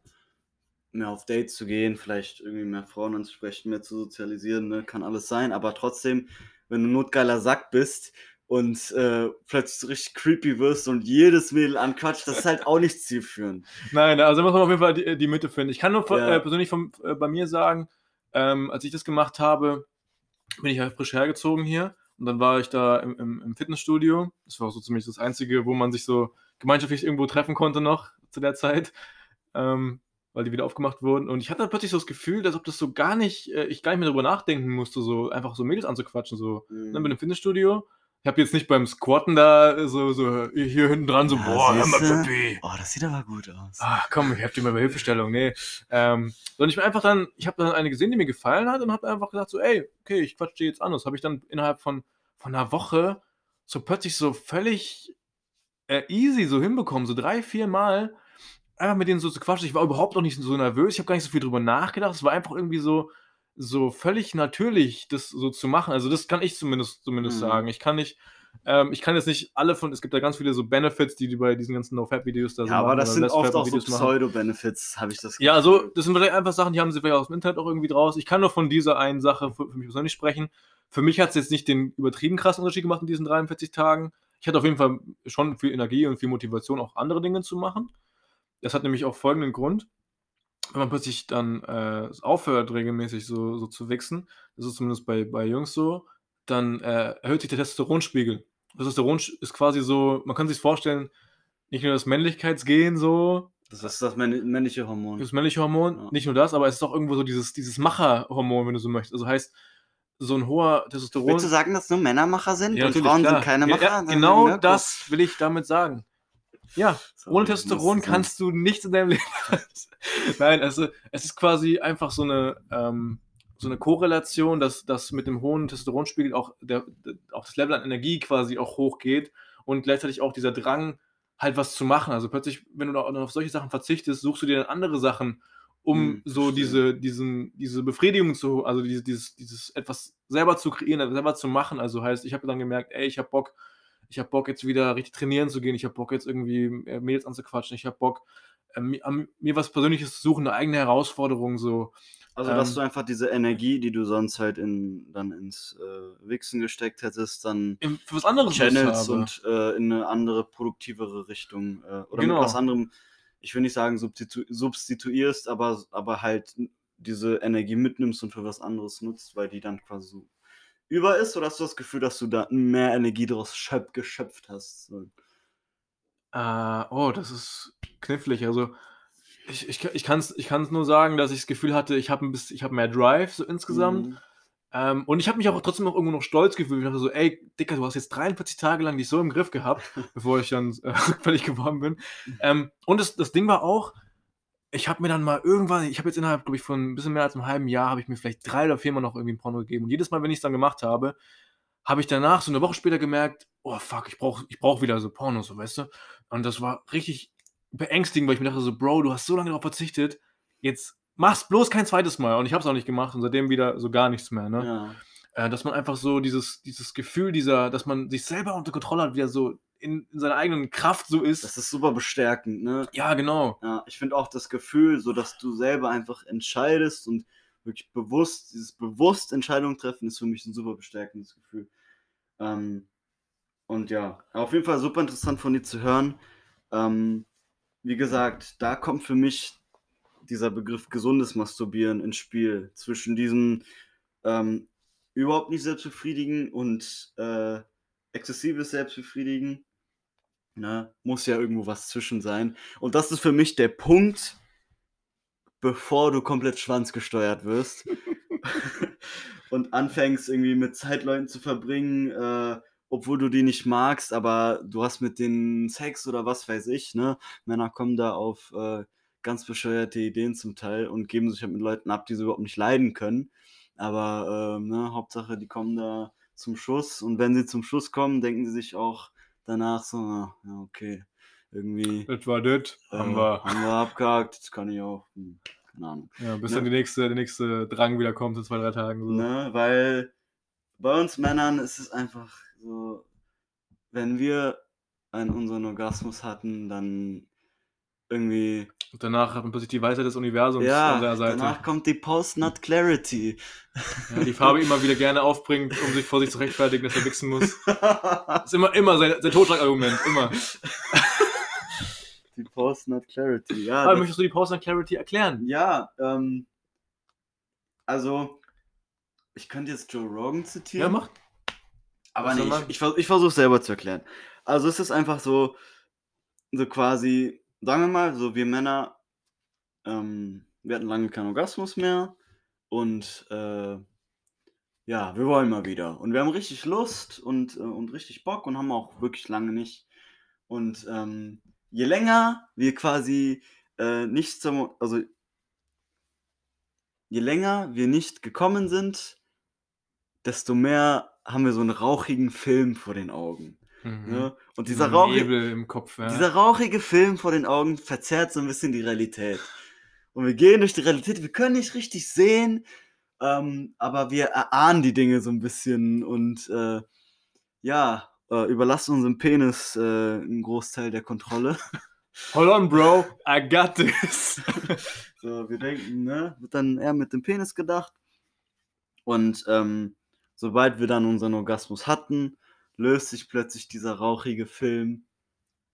mehr auf Dates zu gehen, vielleicht irgendwie mehr Frauen anzusprechen, mehr zu sozialisieren, ne, kann alles sein, aber trotzdem, wenn du ein notgeiler Sack bist und äh, plötzlich richtig creepy wirst und jedes Mädel anquatscht, das ist halt auch nicht zielführend. Nein, also muss man auf jeden Fall die, die Mitte finden. Ich kann nur Ja. äh, persönlich von, äh, bei mir sagen, ähm, als ich das gemacht habe, bin ich halt frisch hergezogen hier und dann war ich da im, im, im Fitnessstudio. Das war auch so ziemlich das Einzige, wo man sich so gemeinschaftlich irgendwo treffen konnte noch zu der Zeit, ähm, weil die wieder aufgemacht wurden. Und ich hatte plötzlich so das Gefühl, als ob das so gar nicht, äh, ich gar nicht mehr darüber nachdenken musste, so einfach so Mädels anzuquatschen, so Mhm. ne, mit dem Fitnessstudio. Ich habe jetzt nicht beim Squatten da so, so hier hinten dran so, Ja, boah, hör mal? Pippi. Oh, das sieht aber gut aus. Ah, komm, ich hab dir mal bei Hilfestellung, nee. Ähm, sondern ich bin einfach dann, ich habe dann eine gesehen, die mir gefallen hat und habe einfach gesagt so, ey, okay, ich quatsch dir jetzt an. Das habe ich dann innerhalb von, von einer Woche so plötzlich so völlig äh, easy so hinbekommen, so drei, vier Mal einfach mit denen so zu quatschen. Ich war überhaupt noch nicht so nervös, ich habe gar nicht so viel drüber nachgedacht. Es war einfach irgendwie so, so völlig natürlich, das so zu machen. Also das kann ich zumindest, zumindest Mhm. sagen. Ich kann nicht, ähm, ich kann jetzt nicht alle von, es gibt da ganz viele so Benefits, die die bei diesen ganzen No-Fap-Videos da so Ja, aber das sind oft auch so. Pseudo-Benefits, habe ich das Ja, also das sind vielleicht einfach Sachen, die haben sie vielleicht aus dem Internet auch irgendwie draus. Ich kann nur von dieser einen Sache für, für mich persönlich sprechen. Für mich hat es jetzt nicht den übertrieben krassen Unterschied gemacht in diesen 43 Tagen. Ich hatte auf jeden Fall schon viel Energie und viel Motivation, auch andere Dinge zu machen. Das hat nämlich auch folgenden Grund. Wenn man plötzlich dann äh, aufhört, regelmäßig so, so zu wichsen, das ist zumindest bei, bei Jungs so, dann äh, erhöht sich der Testosteronspiegel. Das Testosteron ist quasi so, man kann sich vorstellen, nicht nur das Männlichkeitsgehen so, Das ist das männ- männliche Hormon. das männliche Hormon, Ja. nicht nur das, aber es ist auch irgendwo so dieses, dieses Macherhormon, wenn du so möchtest. Also heißt, so ein hoher Testosteron. Willst du sagen, dass nur Männermacher sind Ja, und Frauen klar. sind keine Macher? Ja, genau ne, das will ich damit sagen. Ja, So, ohne Testosteron kannst du nichts in deinem Leben. Nein, also es ist quasi einfach so eine, ähm, so eine Korrelation, dass, dass mit dem hohen Testosteronspiegel auch, der, auch das Level an Energie quasi auch hochgeht und gleichzeitig auch dieser Drang, halt was zu machen. Also plötzlich, wenn du auf solche Sachen verzichtest, suchst du dir dann andere Sachen, um Hm, so diese, diesen, diese Befriedigung zu, also dieses, dieses, dieses etwas selber zu kreieren, selber zu machen. Also heißt, ich habe dann gemerkt, ey, ich habe Bock, ich habe Bock jetzt wieder richtig trainieren zu gehen, ich habe Bock jetzt irgendwie äh, Mädels anzuquatschen, ich habe Bock, äh, an mir was Persönliches zu suchen, eine eigene Herausforderung so. Also, dass Ähm, du einfach diese Energie, die du sonst halt in, dann ins äh, Wichsen gesteckt hättest, dann im- Für was anderes habe. und äh, in eine andere, produktivere Richtung äh, oder Genau. mit was anderem, ich will nicht sagen substitu substituierst, aber, aber halt diese Energie mitnimmst und für was anderes nutzt, weil die dann quasi so über ist, oder hast du das Gefühl, dass du da mehr Energie daraus schöp geschöpft hast? So. Äh, oh, das ist knifflig. Also, ich, ich, ich kann es ich kann's nur sagen, dass ich das Gefühl hatte, ich habe hab mehr Drive so insgesamt. Mhm. Ähm, und ich habe mich auch trotzdem noch irgendwo noch stolz gefühlt. Ich dachte so, ey, Dicker, du hast jetzt 43 Tage lang dich so im Griff gehabt, bevor ich dann äh, rückfällig geworden bin. Ähm, und das, das Ding war auch, ich habe mir dann mal irgendwann, ich habe jetzt innerhalb, glaube ich, von ein bisschen mehr als einem halben Jahr, habe ich mir vielleicht drei oder viermal noch irgendwie ein Porno gegeben. Und jedes Mal, wenn ich es dann gemacht habe, habe ich danach, so eine Woche später gemerkt, oh fuck, ich brauche ich brauch wieder so Porno, so weißt du. Und das war richtig beängstigend, weil ich mir dachte so, Bro, du hast so lange darauf verzichtet, jetzt mach's bloß kein zweites Mal. Und ich habe es auch nicht gemacht und seitdem wieder so gar nichts mehr, ne? Ja. Äh, dass man einfach so dieses, dieses Gefühl dieser, dass man sich selber unter Kontrolle hat, wieder so in, in seiner eigenen Kraft so ist. Das ist super bestärkend, ne? ja, genau. Ja, ich finde auch das Gefühl, so dass du selber einfach entscheidest und wirklich bewusst, dieses bewusst Entscheidungen treffen, ist für mich ein super bestärkendes Gefühl. Ähm, und ja, auf jeden Fall super interessant von dir zu hören. Ähm, wie gesagt, da kommt für mich dieser Begriff gesundes Masturbieren ins Spiel. Zwischen diesem ähm, überhaupt nicht selbstbefriedigen und äh, exzessives Selbstbefriedigen. Ne? Muss ja irgendwo was zwischen sein. Und das ist für mich der Punkt, bevor du komplett schwanzgesteuert wirst und anfängst irgendwie mit Zeitleuten zu verbringen, äh, obwohl du die nicht magst, aber du hast mit denen Sex oder was weiß ich, ne? Männer kommen da auf äh, ganz bescheuerte Ideen zum Teil und geben sich halt mit Leuten ab, die sie überhaupt nicht leiden können. Aber ähm, ne, Hauptsache, die kommen da zum Schuss und wenn sie zum Schuss kommen, denken sie sich auch danach so, ah, ja, okay, irgendwie Das war das. äh, Haben wir. haben wir abgehakt, jetzt kann ich auch, hm, keine Ahnung. Ja, bis Ne? dann die nächste, der nächste Drang wieder kommt in zwei, drei Tagen. So. Ne? Weil bei uns Männern ist es einfach so, wenn wir einen unseren Orgasmus hatten, dann irgendwie. Und danach hat man plötzlich die Weisheit des Universums Ja, an der Seite. danach kommt die Post-Nut Clarity. Ja, die Farbe immer wieder gerne aufbringt, um sich vor sich zu rechtfertigen, dass er wichsen muss. Das ist immer, immer sein, sein Totschlagargument, immer. die Post-Nut Clarity, ja. Aber das- möchtest du die Pause an Clarity erklären? Ja, ähm, also, ich könnte jetzt Joe Rogan zitieren. Ja, mach. Aber Was nee, ich, ich, ich versuche selber zu erklären. Also, es ist einfach so, so quasi, sagen wir mal, so wir Männer, ähm, wir hatten lange keinen Orgasmus mehr und äh, ja, wir wollen mal wieder. Und wir haben richtig Lust und, äh, und richtig Bock und haben auch wirklich lange nicht. Und ähm, je länger wir quasi äh, nicht zum, also je länger wir nicht gekommen sind, desto mehr haben wir so einen rauchigen Film vor den Augen. Mhm. Ne? Und Dieser rauchige, Kopf, ja. dieser rauchige Film vor den Augen verzerrt so ein bisschen die Realität. Und wir gehen durch die Realität, wir können nicht richtig sehen, ähm, aber wir erahnen die Dinge so ein bisschen und äh, ja, äh, überlassen unserem Penis äh, einen Großteil der Kontrolle. Hold on, bro, I got this. So, wir denken, ne, wird dann eher mit dem Penis gedacht. Und ähm, sobald wir dann unseren Orgasmus hatten, löst sich plötzlich dieser rauchige Film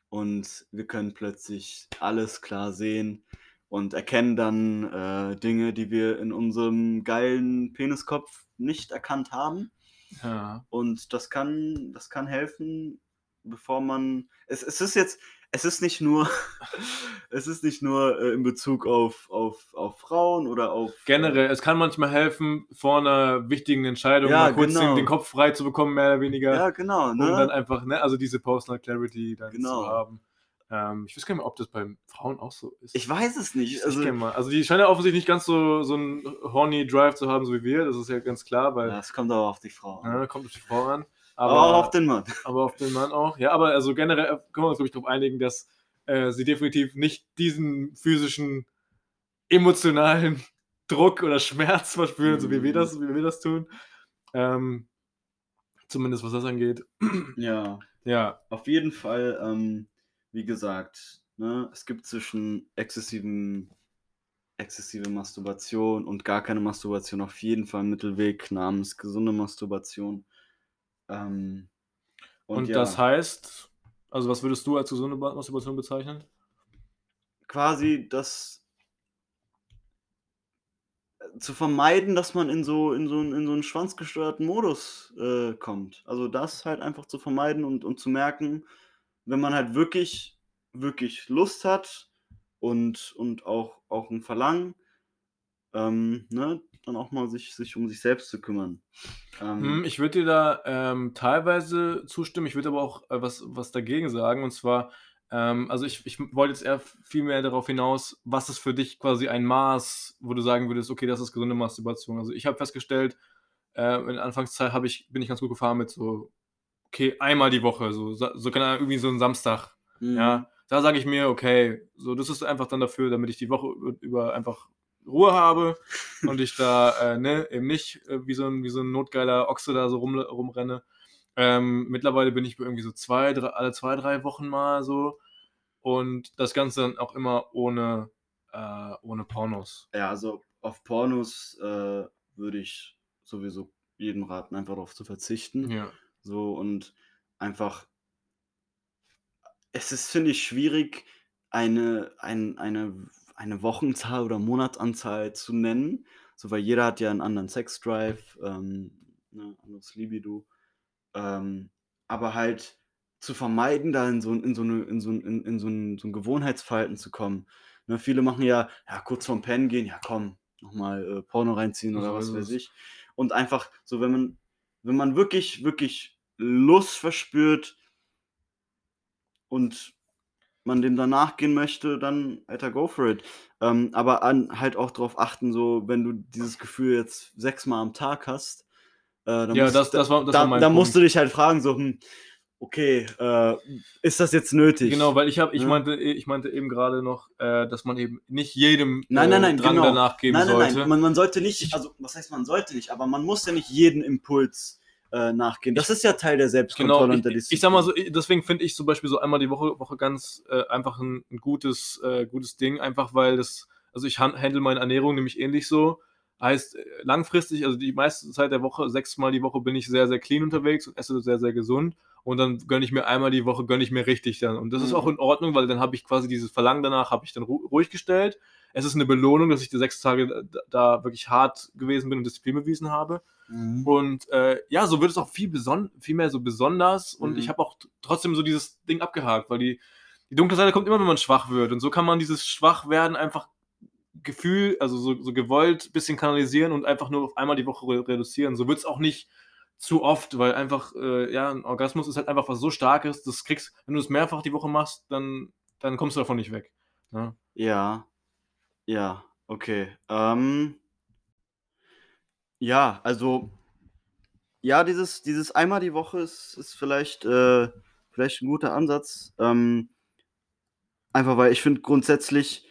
und wir können plötzlich alles klar sehen und erkennen dann äh, Dinge, die wir in unserem geilen Peniskopf nicht erkannt haben. ja. Und das kann, das kann helfen, bevor man. Es, es ist jetzt, es ist nicht nur, es ist nicht nur äh, in Bezug auf, auf, auf Frauen oder auf. Generell, es kann manchmal helfen, vor einer wichtigen Entscheidung Ja, mal kurz genau. den, den Kopf frei zu bekommen, mehr oder Äh, weniger. ja, genau, um dann ne? einfach, ne, also diese Personal Clarity dann Genau. zu haben. Ähm, ich weiß gar nicht mehr, ob das bei Frauen auch so ist. Ich weiß es nicht. Ich Also, mal. Also die scheinen ja offensichtlich nicht ganz so, so einen horny Drive zu haben, so wie wir. Das ist ja ganz klar, weil ja, es kommt aber auf die Frau. an. ne, kommt auf die Frau an. Aber, Aber, auf den Mann. aber auf den Mann auch. Ja, aber also generell können wir uns, glaube ich, darauf einigen, dass äh, sie definitiv nicht diesen physischen, emotionalen Druck oder Schmerz verspüren, so wie wir Mhm. das, wie wir das tun. Ähm, zumindest was das angeht. Ja, Ja, auf jeden Fall, ähm, wie gesagt, ne, es gibt zwischen exzessiven, exzessive Masturbation und gar keine Masturbation auf jeden Fall einen Mittelweg namens gesunde Masturbation. Ähm, und, ja, das heißt, also was würdest du als gesunde Masturbation bezeichnen? quasi das äh, zu vermeiden, dass man in so, in so, einen- in so einen schwanzgesteuerten Modus äh, kommt. Also das halt einfach zu vermeiden und, und zu merken, wenn man halt wirklich, wirklich Lust hat und, und auch, auch ein Verlangen, ähm, ne, dann auch mal sich, sich um sich selbst zu kümmern. Ähm, Hm, ich würde dir da ähm, teilweise zustimmen, ich würde aber auch äh, was, was dagegen sagen. Und zwar, ähm, also ich, ich wollte jetzt eher viel mehr darauf hinaus, was ist für dich quasi ein Maß, wo du sagen würdest, okay, das ist gesunde Masturbation. Also ich habe festgestellt, äh, in der Anfangszeit hab ich, bin ich ganz gut gefahren mit so, okay, einmal die Woche, so, so Ahnung, irgendwie so ein Samstag. mhm. Ja, da sage ich mir, okay, so das ist einfach dann dafür, damit ich die Woche über einfach Ruhe habe und ich da äh, ne, eben nicht äh, wie, so ein, wie so ein notgeiler Ochse da so rum, rumrenne. Ähm, mittlerweile bin ich irgendwie so zwei, drei, alle zwei, drei Wochen mal so und das Ganze dann auch immer ohne, äh, ohne Pornos. Ja, also auf Pornos äh, würde ich sowieso jedem raten, einfach darauf zu verzichten. Ja. So und einfach, es ist, finde ich, schwierig, eine, ein, eine, eine Wochenzahl oder Monatsanzahl zu nennen. So, weil jeder hat ja einen anderen Sexdrive, ähm, ne, anderes Libido. Ähm, aber halt zu vermeiden, da in so, ein- in so, eine, in so, ein- in, in so, ein, so ein Gewohnheitsverhalten zu kommen. Ne, viele machen ja, ja, kurz vorm Pennen gehen, ja komm, nochmal äh, Porno reinziehen oder was weiß ich. Und einfach so, wenn man, wenn man wirklich, wirklich Lust verspürt und man dem danach gehen möchte, dann, Alter, go for it. Ähm, aber an, halt auch darauf achten, so, wenn du dieses Gefühl jetzt sechsmal am Tag hast, äh, dann, Ja, musst, das- das war- das da, war mein da Punkt. musst du dich halt fragen, so, hm, okay, äh, ist das jetzt nötig? Genau, weil ich habe, ich Ne? meinte, ich meinte eben gerade noch, äh, dass man eben nicht jedem Nein, nein, äh, nein, Drang genau. danach geben nein, nein, sollte. nein, man, man sollte nicht, also was heißt man sollte nicht, aber man muss ja nicht jeden Impuls äh, nachgehen. Das ist ja Teil der Genau, Selbstkontrolle ich, und der ich, Disziplin. ich sag mal so, ich- deswegen finde ich zum Beispiel so einmal die Woche, Woche ganz äh, einfach ein, ein gutes, äh, gutes Ding, einfach weil das, also ich han- handle meine Ernährung nämlich ähnlich so. Heißt, äh, langfristig, also die meiste Zeit der Woche, sechsmal die Woche bin ich sehr, sehr clean unterwegs und esse sehr, sehr gesund. Und dann gönne ich mir einmal die Woche, gönne ich mir richtig dann. Und das ist Mhm. auch in Ordnung, weil dann habe ich quasi dieses Verlangen danach, habe ich dann ru ruhig gestellt. Es ist eine Belohnung, dass ich die sechs Tage da, wirklich hart gewesen bin und Disziplin bewiesen habe. Mhm. Und äh, ja, so wird es auch viel, beson viel mehr so besonders. Und Mhm. ich habe auch trotzdem so dieses Ding abgehakt, weil die, die dunkle Seite kommt immer, wenn man schwach wird. Und so kann man dieses Schwachwerden einfach Gefühl, also so, so gewollt, bisschen kanalisieren und einfach nur auf einmal die Woche re reduzieren. So wird es auch nicht zu oft, weil einfach, äh, ja, ein Orgasmus ist halt einfach was so Starkes, das kriegst, wenn du es mehrfach die Woche machst, dann, dann kommst du davon nicht weg. ne? Ja. Ja, okay. Ähm, ja, also, ja, dieses, dieses einmal die Woche ist, ist vielleicht, äh, vielleicht ein guter Ansatz. Ähm, einfach weil ich finde, grundsätzlich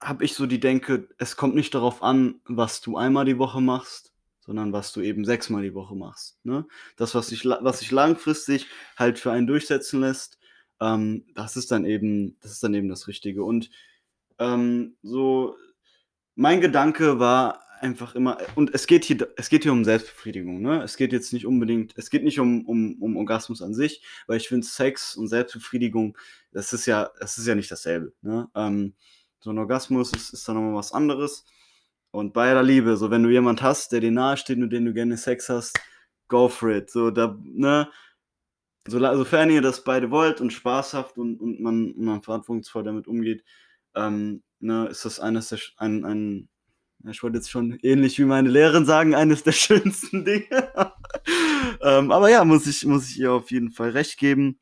habe ich so die Denke, es kommt nicht darauf an, was du einmal die Woche machst, sondern was du eben sechsmal die Woche machst. Ne? Das, was sich, was sich langfristig halt für einen durchsetzen lässt, ähm, das ist dann eben, das ist dann eben das Richtige. Und ähm, so, mein Gedanke war einfach immer, und es geht hier, es geht hier um Selbstbefriedigung, ne? Es geht jetzt nicht unbedingt, es geht nicht um, um, um Orgasmus an sich, weil ich finde, Sex und Selbstbefriedigung, das ist ja, das ist ja nicht dasselbe, ne? Ähm, so ein Orgasmus ist, ist dann nochmal was anderes. Und bei aller Liebe, so wenn du jemand hast, der dir nahe steht, mit dem du gerne Sex hast, go for it. So, da, ne? So, sofern ihr das beide wollt und Spaß habt und, und man, man verantwortungsvoll damit umgeht, ähm, ne, ist das eines der, ein, ein, ich wollte jetzt schon ähnlich wie meine Lehrerin sagen, eines der schönsten Dinge. ähm, aber ja, muss ich, muss ich ihr auf jeden Fall recht geben.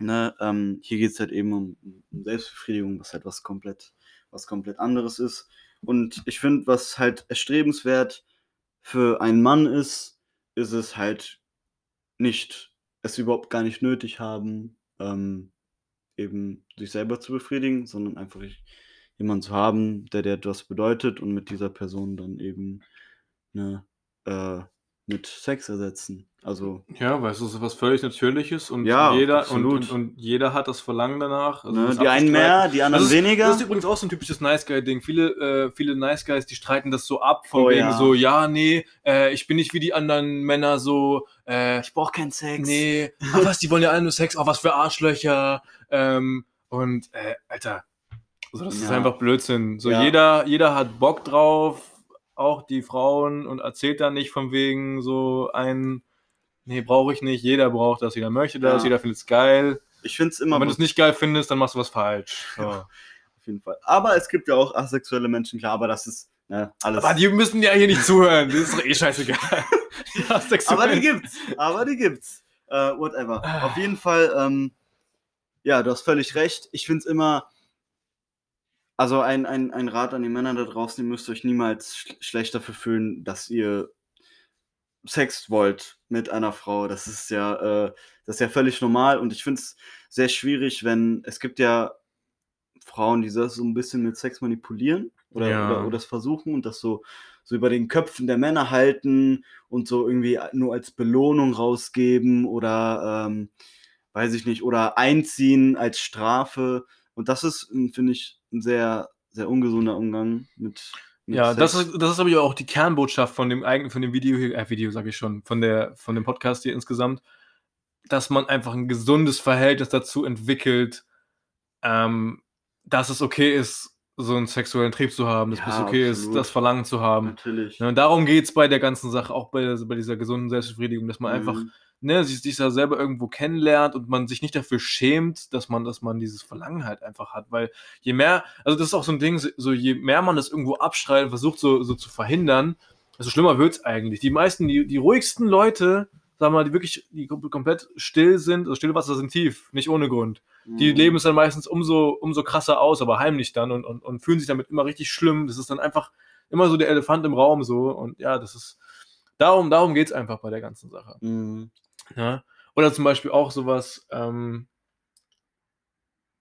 Ne, ähm, hier geht es halt eben um, um Selbstbefriedigung, was halt was komplett, was komplett anderes ist. Und ich finde, was halt erstrebenswert für einen Mann ist, ist es halt nicht, es überhaupt gar nicht nötig haben, ähm, eben sich selber zu befriedigen, sondern einfach jemanden zu haben, der dir etwas bedeutet und mit dieser Person dann eben ne, äh, mit Sex ersetzen. Also, Ja, weil es ist was völlig Natürliches und Ja, jeder und, und, und jeder hat das Verlangen danach. also ne, die einen mehr, die anderen Das ist, weniger. Das ist übrigens auch so ein typisches Nice Guy-Ding. Viele, äh, viele Nice Guys, die streiten das so ab, von Oh wegen ja. so, ja, nee, äh, ich bin nicht wie die anderen Männer so, äh, ich brauche keinen Sex. nee, ah, was, die wollen ja alle nur Sex, oh, was für Arschlöcher. Ähm, und, äh, Alter, also das ist Ja. einfach Blödsinn. So, jeder, jeder hat Bock drauf, auch die Frauen, und erzählt dann nicht von wegen so ein, nee, brauche ich nicht, jeder braucht das, jeder möchte das, Ja. jeder findet es geil. Ich finde es Und immer wenn du es nicht geil findest, dann machst du was falsch. So. auf jeden Fall. Aber es gibt ja auch asexuelle Menschen, klar, aber das ist ne, alles. Aber die müssen ja hier nicht zuhören. Das ist eh scheißegal. Ja, sexuell. Aber die gibt's. Aber die gibt's. Äh, whatever. Auf jeden Fall, ähm, ja, du hast völlig recht. Ich find's immer. Also ein, ein, ein Rat an die Männer da draußen, ihr müsst euch niemals sch schlecht dafür fühlen, dass ihr Sex wollt mit einer Frau. Das ist ja, äh, das ist ja völlig normal und ich find's sehr schwierig, wenn es gibt ja Frauen, die das so ein bisschen mit Sex manipulieren oder, Ja. oder, oder das versuchen und das so, so über den Köpfen der Männer halten und so irgendwie nur als Belohnung rausgeben oder ähm, weiß ich nicht, oder einziehen als Strafe. Und das ist, ähm, finde ich, ein sehr, sehr ungesunder Umgang mit, mit Ja, das Sex. ist, das ist aber auch die Kernbotschaft von dem eigenen, von dem Video hier, äh, Video sage ich schon, von der, von dem Podcast hier insgesamt, dass man einfach ein gesundes Verhältnis dazu entwickelt, ähm, dass es okay ist, so einen sexuellen Trieb zu haben, dass Ja, es okay ist, absolut. das Verlangen zu haben. Natürlich. Ja, und darum geht es bei der ganzen Sache, auch bei, bei dieser gesunden Selbstbefriedigung, dass man einfach Mhm. Ne, sich, sich da selber irgendwo kennenlernt und man sich nicht dafür schämt, dass man, dass man dieses Verlangen halt einfach hat. Weil je mehr, also das ist auch so ein Ding, so je mehr man das irgendwo abschreit und versucht so, so zu verhindern, desto schlimmer wird es eigentlich. Die meisten, die, die ruhigsten Leute, sagen wir mal, die wirklich die kom- komplett still sind, also stille Wasser sind tief, nicht ohne Grund. Die Mhm. leben es dann meistens umso, umso krasser aus, aber heimlich dann und, und, und fühlen sich damit immer richtig schlimm. Das ist dann einfach immer so der Elefant im Raum so. Und ja, das ist, darum, darum geht es einfach bei der ganzen Sache. Mhm. Ja? Oder zum Beispiel auch sowas, ähm,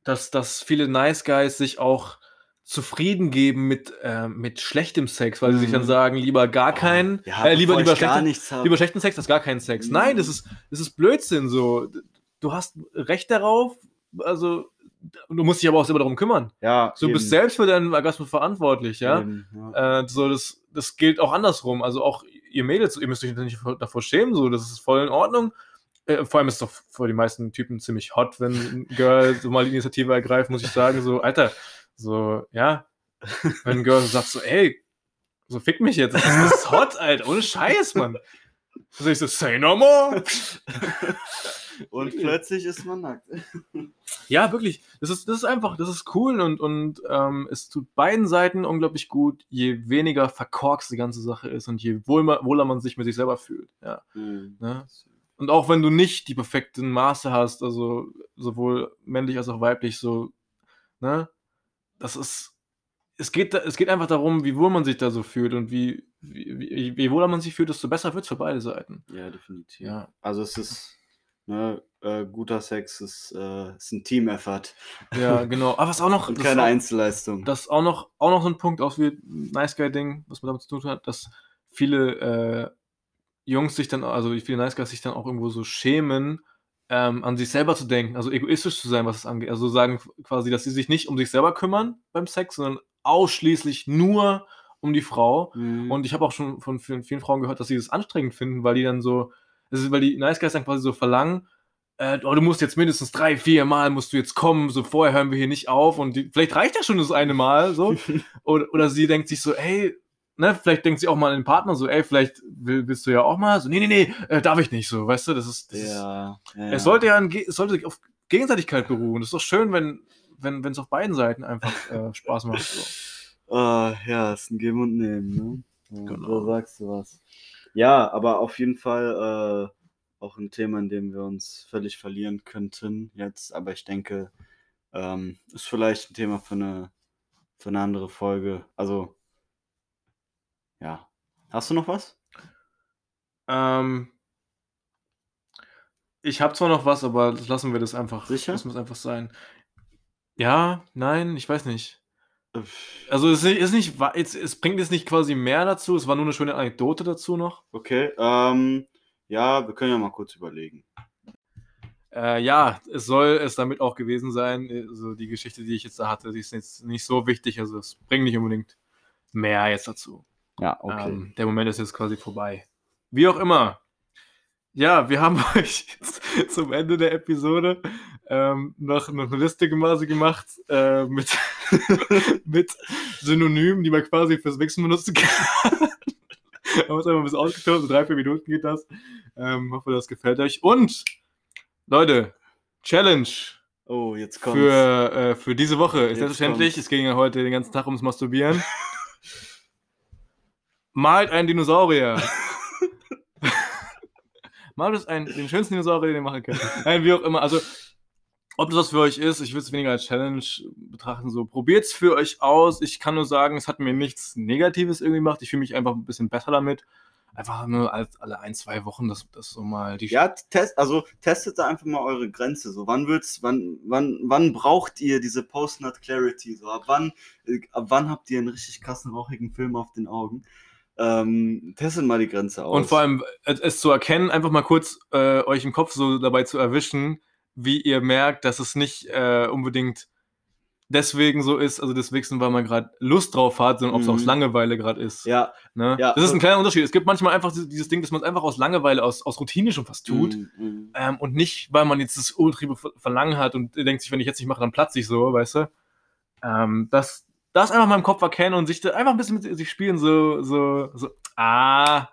dass, dass viele Nice Guys sich auch zufrieden geben mit, äh, mit schlechtem Sex, weil sie sich dann Mhm. sagen, lieber gar keinen, Ja, äh, lieber, lieber, hab. lieber schlechten Sex als gar keinen Sex. Mhm. Nein, das ist, das ist Blödsinn so. Du hast Recht darauf, also du musst dich aber auch selber darum kümmern. Ja, So, du bist selbst für deinen Orgasmus verantwortlich, ja. Eben, ja. Äh, so, das, das gilt auch andersrum. Also auch ihr Mädels, ihr müsst euch nicht davor schämen, so, das ist voll in Ordnung. Äh, vor allem ist es doch für die meisten Typen ziemlich hot, wenn ein Girl so mal die Initiative ergreift, muss ich sagen, so, Alter, so, ja, wenn ein Girl sagt so, ey, so fick mich jetzt, das ist, das ist hot, Alter, ohne Scheiß, Mann. Also ich so, say no more. Und plötzlich ist man nackt. Ja, wirklich. Das ist, das ist einfach, das ist cool und, und ähm, es tut beiden Seiten unglaublich gut, je weniger verkorkst die ganze Sache ist und je wohler, man sich mit sich selber fühlt. Ja, Mhm. ne? Und auch wenn du nicht die perfekten Maße hast, also sowohl männlich als auch weiblich, so, ne, das ist, es geht, es geht einfach darum, wie wohl man sich da so fühlt und wie, wie, wie, wie wohler man sich fühlt, desto besser wird es für beide Seiten. Ja, definitiv. Ja, Also es ist, ne, äh, guter Sex ist, äh, ist ein Team-Effort ja, genau. Aber was auch noch, und das keine auch- Einzelleistung. Das ist auch noch, auch noch so ein Punkt, auch wie Nice Guy-Ding, was man damit zu tun hat, dass viele äh, Jungs sich dann, also viele Nice Guys sich dann auch irgendwo so schämen, ähm, an sich selber zu denken, also egoistisch zu sein, was es angeht. Also sagen quasi, dass sie sich nicht um sich selber kümmern beim Sex, sondern ausschließlich nur um die Frau. Mhm. Und ich habe auch schon von vielen, vielen Frauen gehört, dass sie das anstrengend finden, weil die dann so, das ist, weil die Nice Guys dann quasi so verlangen, äh, oh, du musst jetzt mindestens drei, vier Mal musst du jetzt kommen, so vorher hören wir hier nicht auf und die, vielleicht reicht ja schon das eine Mal, so. oder, oder sie denkt sich so, ey, ne, vielleicht denkt sie auch mal an den Partner so, ey, vielleicht will, willst du ja auch mal, so, nee, nee, nee, äh, darf ich nicht, so, weißt du, das ist, das ist ja, ja, es sollte ja, ein, es sollte auf Gegenseitigkeit beruhen. Das ist doch schön, wenn, wenn, wenn es auf beiden Seiten einfach äh, Spaß macht. So. Äh, ja, ist ein Geben und Nehmen, ne? Ja, Genau. Da sagst du was. Ja, aber auf jeden Fall äh, auch ein Thema, in dem wir uns völlig verlieren könnten jetzt. Aber ich denke, ähm, ist vielleicht ein Thema für eine, für eine andere Folge. Also, ja. Hast du noch was? Ähm, ich habe zwar noch was, aber das lassen wir das einfach. Sicher? Wir es einfach sein. Ja, nein, ich weiß nicht. Also es ist nicht, ist nicht wa- jetzt, es bringt jetzt nicht quasi mehr dazu. Es war nur eine schöne Anekdote dazu noch. Okay, ähm, ja, wir können ja mal kurz überlegen. Äh, ja, es soll es damit auch gewesen sein. Also die Geschichte, die ich jetzt da hatte, die ist jetzt nicht so wichtig. Also es bringt nicht unbedingt mehr jetzt dazu. Ja, okay. Ähm, der Moment ist jetzt quasi vorbei. Wie auch immer. Ja, wir haben euch jetzt zum Ende der Episode ähm, noch, noch eine Liste gemacht äh, mit, mit Synonymen, die man quasi fürs Wichsen benutzen kann. haben uns einfach ein bisschen ausgetauscht, so drei, vier Minuten geht das. Ähm, hoffe, das gefällt euch. Und, Leute, Challenge oh, jetzt kommt's. für, äh, für diese Woche ist selbstverständlich. Es ging ja heute den ganzen Tag ums Masturbieren. Malt einen Dinosaurier. Malt es einen, den schönsten Dinosaurier, den ihr machen könnt. Nein, wie auch immer. Also, ob das was für euch ist, ich würde es weniger als Challenge betrachten. So, probiert es für euch aus. Ich kann nur sagen, es hat mir nichts Negatives irgendwie gemacht. Ich fühle mich einfach ein bisschen besser damit. Einfach nur als alle ein, zwei Wochen, dass das so mal die Ja, test, also testet da einfach mal eure Grenze. So, wann wird's, wann, wann, wann braucht ihr diese Post-Nut Clarity? So, ab wann, äh, ab wann habt ihr einen richtig krassen rauchigen Film auf den Augen? Ähm, testet mal die Grenze aus. Und vor allem es, es zu erkennen, einfach mal kurz äh, euch im Kopf so dabei zu erwischen, wie ihr merkt, dass es nicht äh, unbedingt deswegen so ist, also deswegen, weil man gerade Lust drauf hat, sondern ob es Mhm. aus Langeweile gerade ist. Ja, Ne? ja. Das ist ein kleiner Unterschied. Es gibt manchmal einfach dieses Ding, dass man es einfach aus Langeweile, aus, aus Routine schon fast tut. mm, mm. Ähm, und nicht, weil man jetzt das ultriebe Ver- Verlangen hat und denkt sich, wenn ich jetzt nicht mache, dann platze ich so, weißt du? Ähm, das, das einfach mal im Kopf erkennen und sich da einfach ein bisschen mit sich spielen, so, so, so, ah,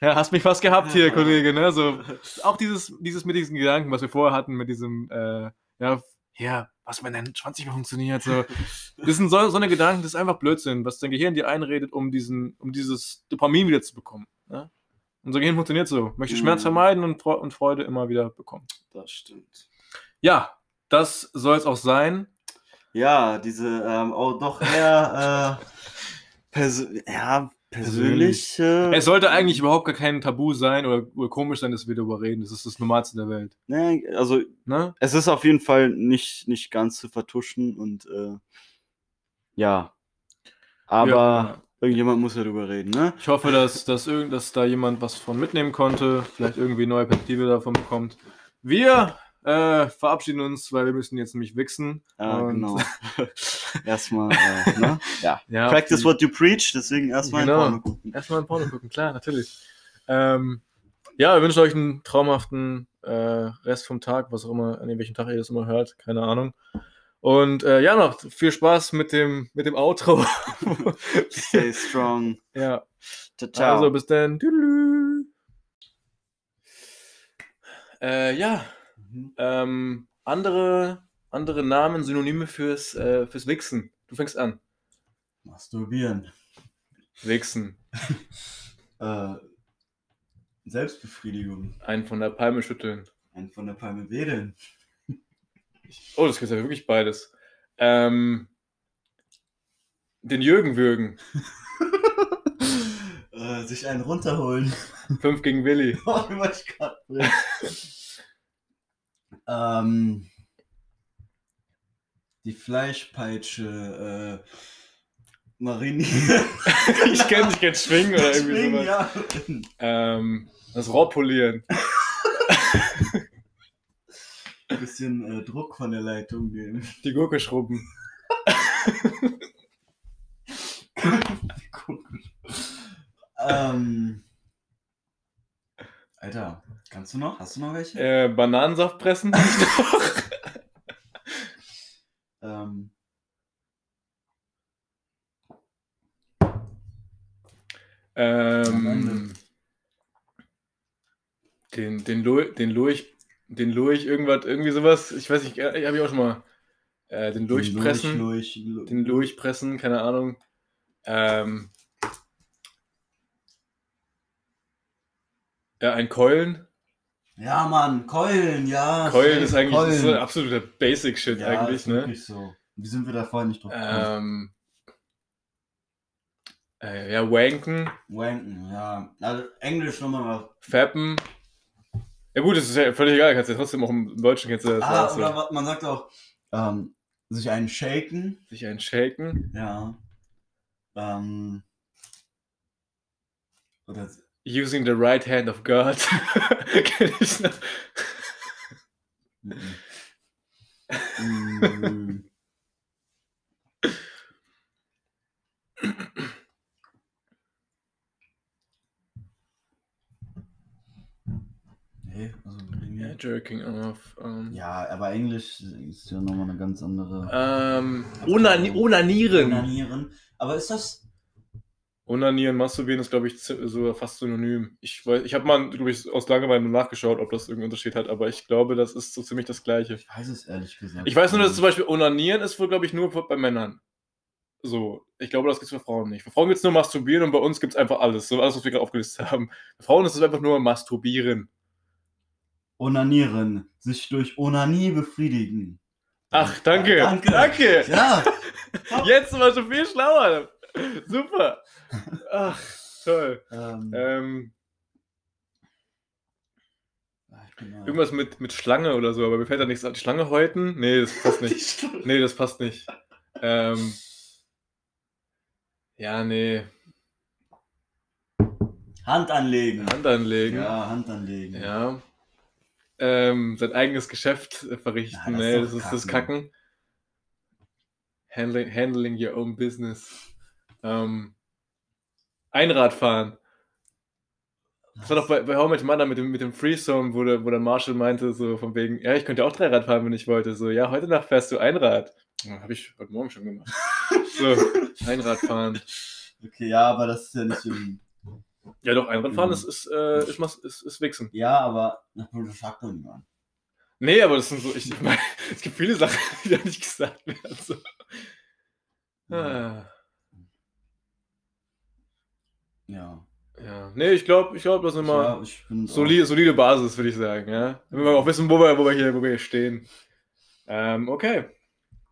ja, hast mich fast gehabt hier, Kollege, ne? So, auch dieses, dieses mit diesen Gedanken, was wir vorher hatten, mit diesem, äh, ja, ja, was wenn dann 20 Mal funktioniert, so. Das sind so, so eine Gedanken, das ist einfach Blödsinn, was dein Gehirn dir einredet, um diesen, um dieses Dopamin wieder zu bekommen. Ne? Unser Gehirn funktioniert so. Möchte Schmerz Mhm. vermeiden und, und Freude immer wieder bekommen. Das stimmt. Ja, das soll es auch sein. Ja, diese, ähm, oh, doch eher, äh, ja, persönlich. Äh, Es sollte eigentlich überhaupt gar kein Tabu sein oder, oder komisch sein, dass wir darüber reden. Das ist das Normalste der Welt. ne, also, Ne? es ist auf jeden Fall nicht, nicht ganz zu vertuschen und, äh, Ja. Aber Ja. irgendjemand muss ja drüber reden, ne? Ich hoffe, dass, dass, irgend, dass da jemand was von mitnehmen konnte, vielleicht irgendwie neue Perspektive davon bekommt. Wir äh, verabschieden uns, weil wir müssen jetzt nämlich wichsen. Ja, genau. erstmal, äh, ne? Ja. Ja, Practice what you preach, deswegen erstmal Genau. in Porno gucken. Erstmal ein Porno gucken, klar, natürlich. Ähm, ja, wir wünschen euch einen traumhaften äh, Rest vom Tag, was auch immer, an welchem Tag ihr das immer hört, keine Ahnung. Und äh, ja, noch viel Spaß mit dem, mit dem Outro. Stay strong. ja, Ciao, ciao. also bis dann. Äh, ja, Mhm. ähm, andere, andere Namen, Synonyme fürs, äh, fürs Wichsen. Du fängst an. Masturbieren. Wichsen. Äh, Selbstbefriedigung. Einen von der Palme schütteln. Ein von der Palme wedeln. Oh, das gibt ja wirklich beides. Ähm, den Jürgen würgen. äh, sich einen runterholen. Fünf gegen Willi. Oh, ich gerade bringen. Ähm, die Fleischpeitsche äh, marinieren. ich kenne ich kenn Schwingen oder irgendwie Schwingen, sowas. ja. Ähm, das Rohrpolieren. Ein bisschen äh, Druck von der Leitung nehmen. Die Gurke schrubben. ähm, Alter, kannst du noch? Hast du noch welche? Äh, Bananensaft pressen. Ähm, ähm, den, den, Lurch, den Lurch, den Lurch, irgendwas, irgendwie sowas. Ich weiß nicht, äh, habe ich auch schon mal. Äh, den Lurch Lurch, pressen. Lurch, Lurch. den durchpressen, keine Ahnung. Ähm, ja, ein Keulen. Ja, Mann, Keulen, ja. Keulen ist eigentlich das ist so Keulen. absoluter Basic-Shit ja, eigentlich, ist ne? wirklich so. Wie sind wir da vorher nicht drauf? Ähm, äh, ja, Wanken, Wanken, ja. Also Englisch nochmal. Fappen. Ja gut, das ist ja völlig egal, kannst du ja trotzdem auch im Deutschen kennst du das. Ah, oder wa- man sagt auch, ähm, sich einen shaken. sich ein Shaken. Ja. Ähm, oder Using the right hand of God. Kenn ich noch. Mm. Nee, also. Ja, jerking off. Ähm, Ja, aber Englisch ist ja nochmal eine ganz andere. ähm, onani onanieren. Onanieren. Aber ist das. Onanieren, masturbieren ist, glaube ich, so fast synonym. Ich, weiß- ich habe mal, glaube ich, aus Langeweile nachgeschaut, ob das irgendeinen Unterschied hat, aber ich glaube, das ist so ziemlich das Gleiche. Ich weiß es ehrlich gesagt. Ich weiß nur, dass zum Beispiel Onanieren ist wohl, glaube ich, nur bei Männern. So, ich glaube, das gibt es für Frauen nicht. Für Frauen gibt es nur Masturbieren und bei uns gibt es einfach alles. So alles, was wir gerade aufgelistet haben. Für Frauen ist es einfach nur Masturbieren. Onanieren. Sich durch Onanie befriedigen. Ach, danke. Danke. Danke. Ja. Jetzt war schon viel schlauer. Super. Ach, toll. ähm, Ähm, mal- irgendwas mit, mit Schlange oder so, aber mir fällt da nichts an. Die Schlange häuten? Nee, das passt nicht. Nee, das passt nicht. Ähm, ja, nee. Hand anlegen. Hand anlegen. Ja, Hand anlegen. Ja. Ähm, sein eigenes Geschäft äh, verrichten. Ja, das nee, ist das ist das Kacken. Kacken. Handling, handling your own business. Ähm, Einradfahren. Das war doch bei, bei How Your Mother mit dem, mit dem Freezone, wo der, wo der Marshall meinte, so von wegen, ja, ich könnte auch Dreirad fahren, wenn ich wollte. So, ja, heute Nacht fährst du Einrad. Habe ich heute Morgen schon gemacht. So, Einradfahren. Okay, ja, aber das ist ja nicht im. Ja, doch, Einradfahren Mhm. ist, ist, äh, ist, ist, ist Wichsen. Ja, aber das sagt doch niemand. Nee, aber das sind so, ich, ich meine, es gibt viele Sachen, die da nicht gesagt werden. So. Ah, Ja. ja. Nee, ich glaube, ich glaube, das ist immer ja solide, solide Basis, würde ich sagen, ja. Damit wir auch wissen, wo wir, wo wir hier, wo wir hier stehen. Ähm, okay.